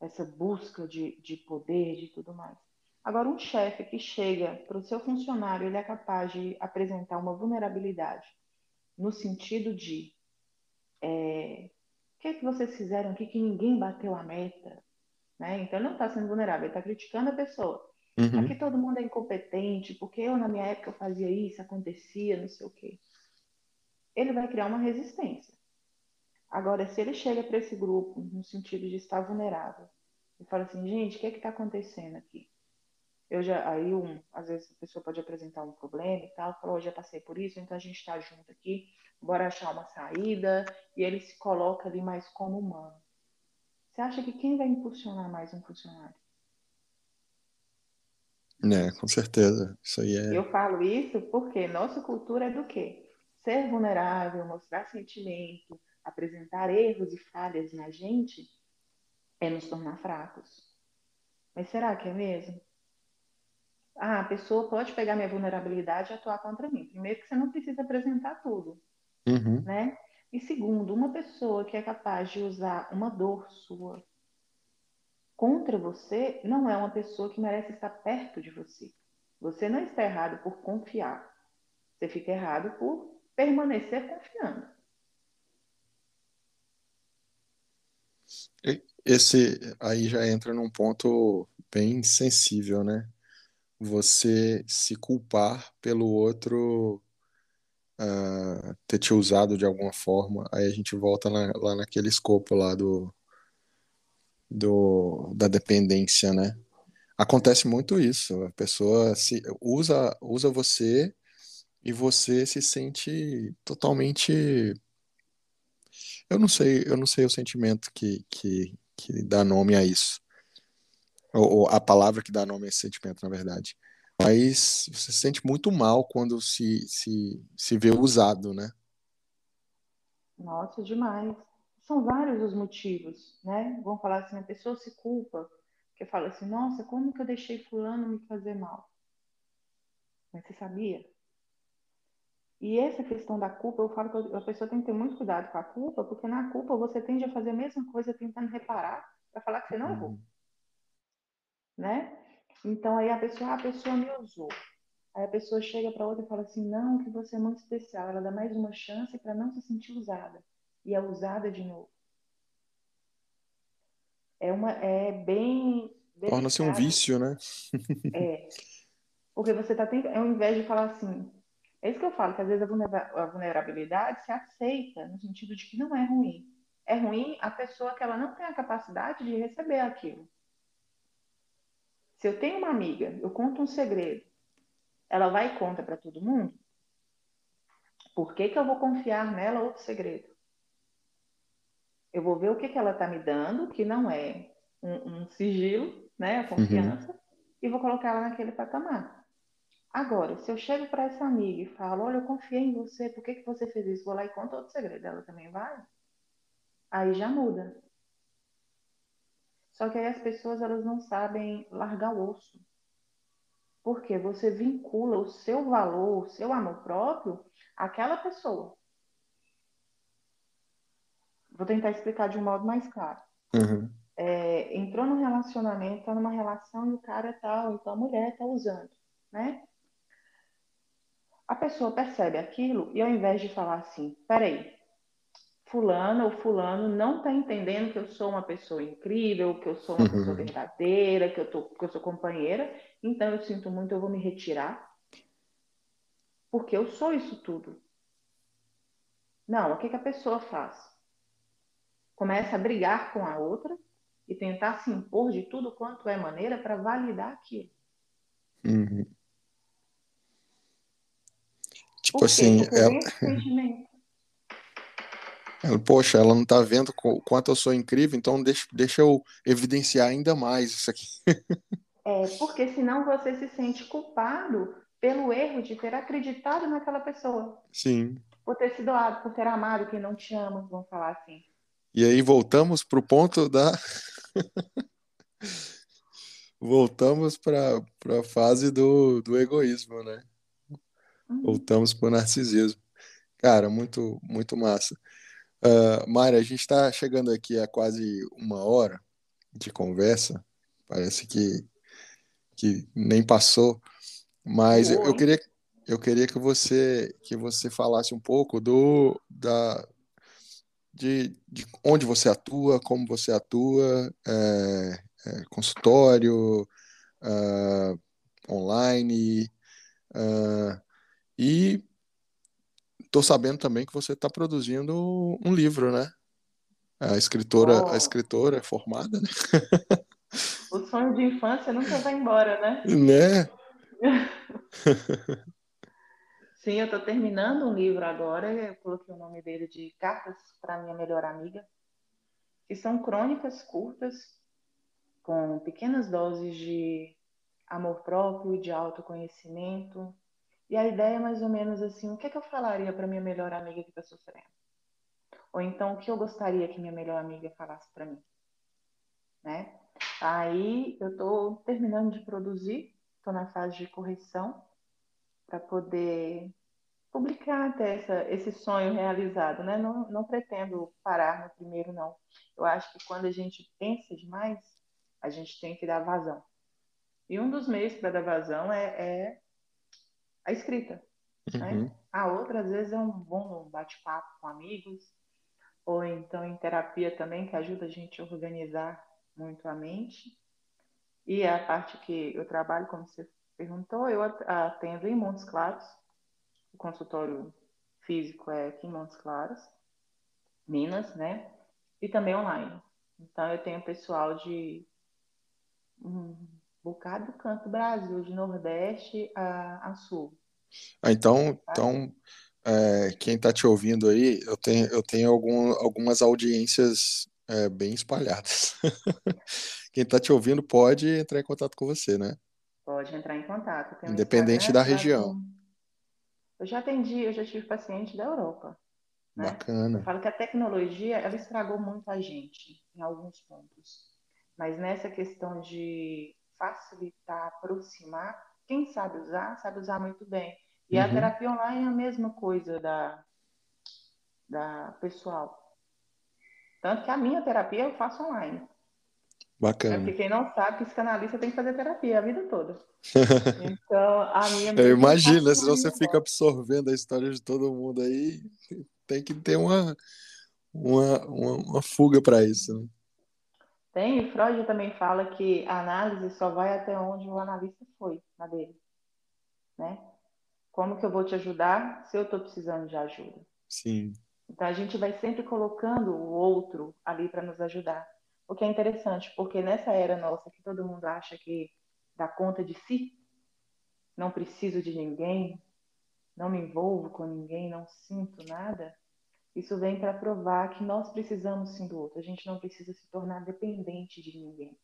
Essa busca de, de poder, de tudo mais. Agora, um chefe que chega para o seu funcionário, ele é capaz de apresentar uma vulnerabilidade no sentido de é, o que, é que vocês fizeram aqui que ninguém bateu a meta? Né? Então, ele não está sendo vulnerável, ele está criticando a pessoa. Uhum. Aqui todo mundo é incompetente, porque eu, na minha época, eu fazia isso, acontecia, não sei o quê. Ele vai criar uma resistência. Agora, se ele chega para esse grupo no sentido de estar vulnerável e fala assim, gente, o que é que está acontecendo aqui? Eu já, aí um, às vezes a pessoa pode apresentar um problema e tal, falou, oh, já passei por isso, então a gente está junto aqui, bora achar uma saída, e ele se coloca ali mais como humano. Você acha que quem vai impulsionar mais um funcionário? É, com certeza. Isso aí é. Eu falo isso porque nossa cultura é do quê? Ser vulnerável, mostrar sentimento, apresentar erros e falhas na gente é nos tornar fracos. Mas será que é mesmo? Ah, a pessoa pode pegar minha vulnerabilidade e atuar contra mim. Primeiro que você não precisa apresentar tudo. Uhum. né? E segundo, uma pessoa que é capaz de usar uma dor sua contra você não é uma pessoa que merece estar perto de você. Você não está errado por confiar. Você fica errado por permanecer confiando. Esse aí já entra num ponto bem sensível, né? Você se culpar pelo outro uh, ter te usado de alguma forma, aí a gente volta na, lá naquele escopo lá do, do da dependência, né? Acontece muito isso, a pessoa se usa usa você e você se sente totalmente eu não sei, eu não sei o sentimento que, que, que dá nome a isso. Ou, ou, a palavra que dá nome a esse sentimento, na verdade. Mas você se sente muito mal quando se, se, se vê usado, né? Nossa, demais. São vários os motivos, né? Vamos falar assim, a pessoa se culpa, que fala assim, nossa, como que eu deixei fulano me fazer mal? Mas você sabia? E essa questão da culpa, eu falo que a pessoa tem que ter muito cuidado com a culpa, porque na culpa você tende a fazer a mesma coisa tentando reparar para falar que você não errou. Uhum. Né? Então aí a pessoa, ah, a pessoa me usou. Aí a pessoa chega para outra e fala assim: "Não, que você é muito especial". Ela dá mais uma chance para não se sentir usada e é usada de novo. É uma é bem torna-se um vício, né? é. Porque você tá tentando, ao invés de falar assim, é isso que eu falo, que às vezes a vulnerabilidade se aceita no sentido de que não é ruim. É ruim a pessoa que ela não tem a capacidade de receber aquilo. Se eu tenho uma amiga, eu conto um segredo, ela vai e conta para todo mundo? Por que, que eu vou confiar nela outro segredo? Eu vou ver o que, que ela está me dando, que não é um, um sigilo, né, a confiança, uhum. e vou colocar ela naquele patamar. Agora, se eu chego para essa amiga e falo, olha, eu confiei em você, por que, que você fez isso? Vou lá e conto outro segredo, ela também vai? Aí já muda. Só que aí as pessoas, elas não sabem largar o osso. Porque você vincula o seu valor, o seu amor próprio àquela pessoa. Vou tentar explicar de um modo mais claro. Uhum. É, entrou no relacionamento, tá numa relação e o cara tá, então a mulher tá usando, né? A pessoa percebe aquilo e ao invés de falar assim, peraí, fulano ou fulano não está entendendo que eu sou uma pessoa incrível, que eu sou uma uhum. pessoa verdadeira, que eu, tô, que eu sou companheira, então eu sinto muito, eu vou me retirar, porque eu sou isso tudo. Não, o que, que a pessoa faz? Começa a brigar com a outra e tentar se impor de tudo quanto é maneira para validar aquilo. Uhum. Tipo assim, ela... ela... Poxa, ela não tá vendo o quanto eu sou incrível, então deixa, deixa eu evidenciar ainda mais isso aqui. é, porque senão você se sente culpado pelo erro de ter acreditado naquela pessoa. Sim. Por ter se doado, por ter amado quem não te ama, vamos falar assim. E aí voltamos pro ponto da. voltamos para a fase do, do egoísmo, né? Uhum. Voltamos para o narcisismo. Cara, muito, muito massa. Uh, Mari, a gente está chegando aqui a quase uma hora de conversa. Parece que, que nem passou. Mas eu, eu, queria, eu queria que você que você falasse um pouco do da de, de onde você atua, como você atua, é, é, consultório, uh, online, uh, e tô sabendo também que você está produzindo um livro, né? A escritora, oh. a escritora é formada, né? O sonho de infância nunca vai embora, né? Né? Sim, eu estou terminando um livro agora. Eu coloquei o nome dele de Cartas para minha melhor amiga, que são crônicas curtas com pequenas doses de amor próprio, de autoconhecimento, e a ideia é mais ou menos assim: o que, é que eu falaria para minha melhor amiga que está sofrendo? Ou então, o que eu gostaria que minha melhor amiga falasse para mim? Né? Aí eu estou terminando de produzir, estou na fase de correção para poder publicar até essa, esse sonho realizado, né? Não, não pretendo parar no primeiro, não. Eu acho que quando a gente pensa demais, a gente tem que dar vazão. E um dos meios para dar vazão é, é a escrita. Né? Uhum. A outra, às vezes, é um bom bate-papo com amigos, ou então em terapia também, que ajuda a gente a organizar muito a mente. E a parte que eu trabalho, como você perguntou, eu atendo em Montes Claros, o consultório físico é aqui em Montes Claros, Minas, né? E também online. Então eu tenho pessoal de um bocado do canto do Brasil, de Nordeste a, a Sul. Ah, então, então é, quem está te ouvindo aí, eu tenho, eu tenho algum, algumas audiências é, bem espalhadas. quem está te ouvindo pode entrar em contato com você, né? Pode entrar em contato. Independente da região. Eu já atendi, eu já tive paciente da Europa. Né? Bacana. Eu falo que a tecnologia, ela estragou muito a gente em alguns pontos. Mas nessa questão de facilitar, aproximar, quem sabe usar, sabe usar muito bem. E uhum. a terapia online é a mesma coisa da, da pessoal. Tanto que a minha terapia eu faço online. Bacana. Porque quem não sabe, psicanalista tem que fazer terapia a vida toda. Então, a minha. Eu imagino, senão você fica absorvendo a história de todo mundo aí. Tem que ter uma, uma, uma, uma fuga para isso. Né? Tem, e Freud também fala que a análise só vai até onde o analista foi na dele. Né? Como que eu vou te ajudar se eu estou precisando de ajuda? Sim. Então a gente vai sempre colocando o outro ali para nos ajudar. O que é interessante, porque nessa era nossa que todo mundo acha que dá conta de si, não preciso de ninguém, não me envolvo com ninguém, não sinto nada, isso vem para provar que nós precisamos sim do outro. A gente não precisa se tornar dependente de ninguém.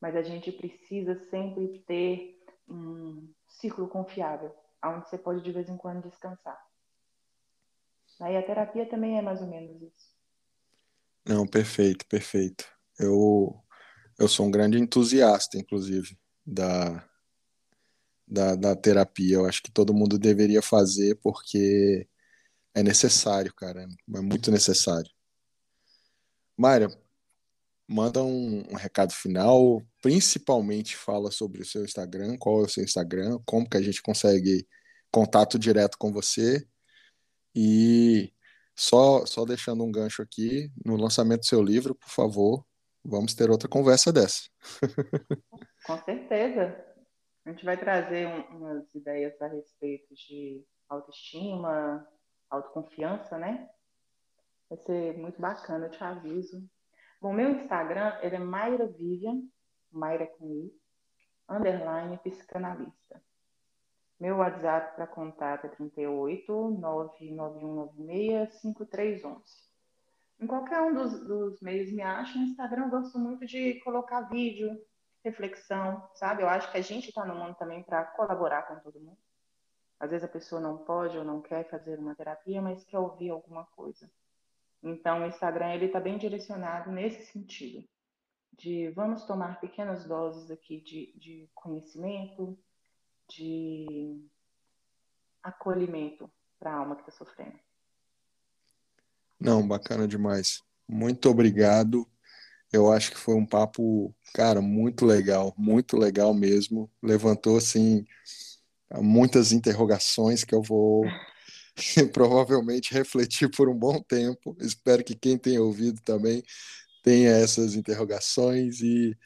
Mas a gente precisa sempre ter um círculo confiável, onde você pode de vez em quando descansar. Aí a terapia também é mais ou menos isso. Não, perfeito, perfeito. Eu, eu sou um grande entusiasta, inclusive, da, da, da terapia. Eu acho que todo mundo deveria fazer porque é necessário, cara. É muito necessário. Mayra, manda um, um, recado final, principalmente fala sobre o seu Instagram, qual é o seu Instagram, como que a gente consegue contato direto com você e só, só deixando um gancho aqui, no lançamento do seu livro, por favor, vamos ter outra conversa dessa. Com certeza. A gente vai trazer um, umas ideias a respeito de autoestima, autoconfiança, né? Vai ser muito bacana, eu te aviso. Bom, meu Instagram, ele é Mayra Vivian, Mayra com I, underline psicanalista. Meu WhatsApp para contato é 38 99196 5311. Em qualquer um dos, dos meios me acha. No Instagram eu gosto muito de colocar vídeo, reflexão, sabe? Eu acho que a gente está no mundo também para colaborar com todo mundo. Às vezes a pessoa não pode ou não quer fazer uma terapia, mas quer ouvir alguma coisa. Então o Instagram ele está bem direcionado nesse sentido de vamos tomar pequenas doses aqui de, de conhecimento, de acolhimento para a alma que está sofrendo. Não, bacana demais. Muito obrigado. Eu acho que foi um papo, cara, muito legal, muito legal mesmo. Levantou, assim, muitas interrogações que eu vou provavelmente refletir por um bom tempo. Espero que quem tenha ouvido também tenha essas interrogações e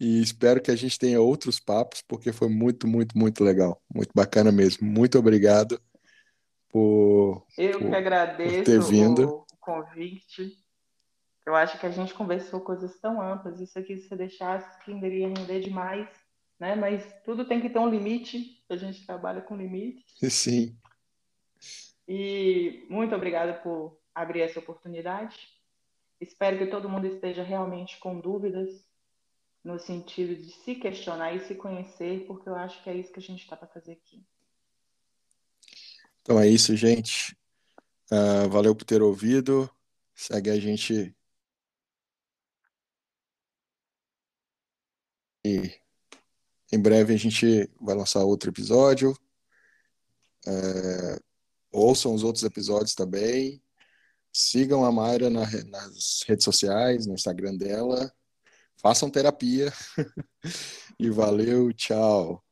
e espero que a gente tenha outros papos, porque foi muito, muito, muito legal. Muito bacana mesmo. Muito obrigado por, Eu por, que agradeço por ter vindo. o convite. Eu acho que a gente conversou coisas tão amplas. Isso aqui, se você deixasse, iria render demais. Né? Mas tudo tem que ter um limite. A gente trabalha com limite. Sim. E muito obrigada por abrir essa oportunidade. Espero que todo mundo esteja realmente com dúvidas no sentido de se questionar e se conhecer, porque eu acho que é isso que a gente está para fazer aqui. Então é isso, gente. Uh, valeu por ter ouvido. Segue a gente. E em breve a gente vai lançar outro episódio. Uh, ouçam os outros episódios também. Sigam a Mayra na, nas redes sociais, no Instagram dela. Façam terapia. e valeu, tchau.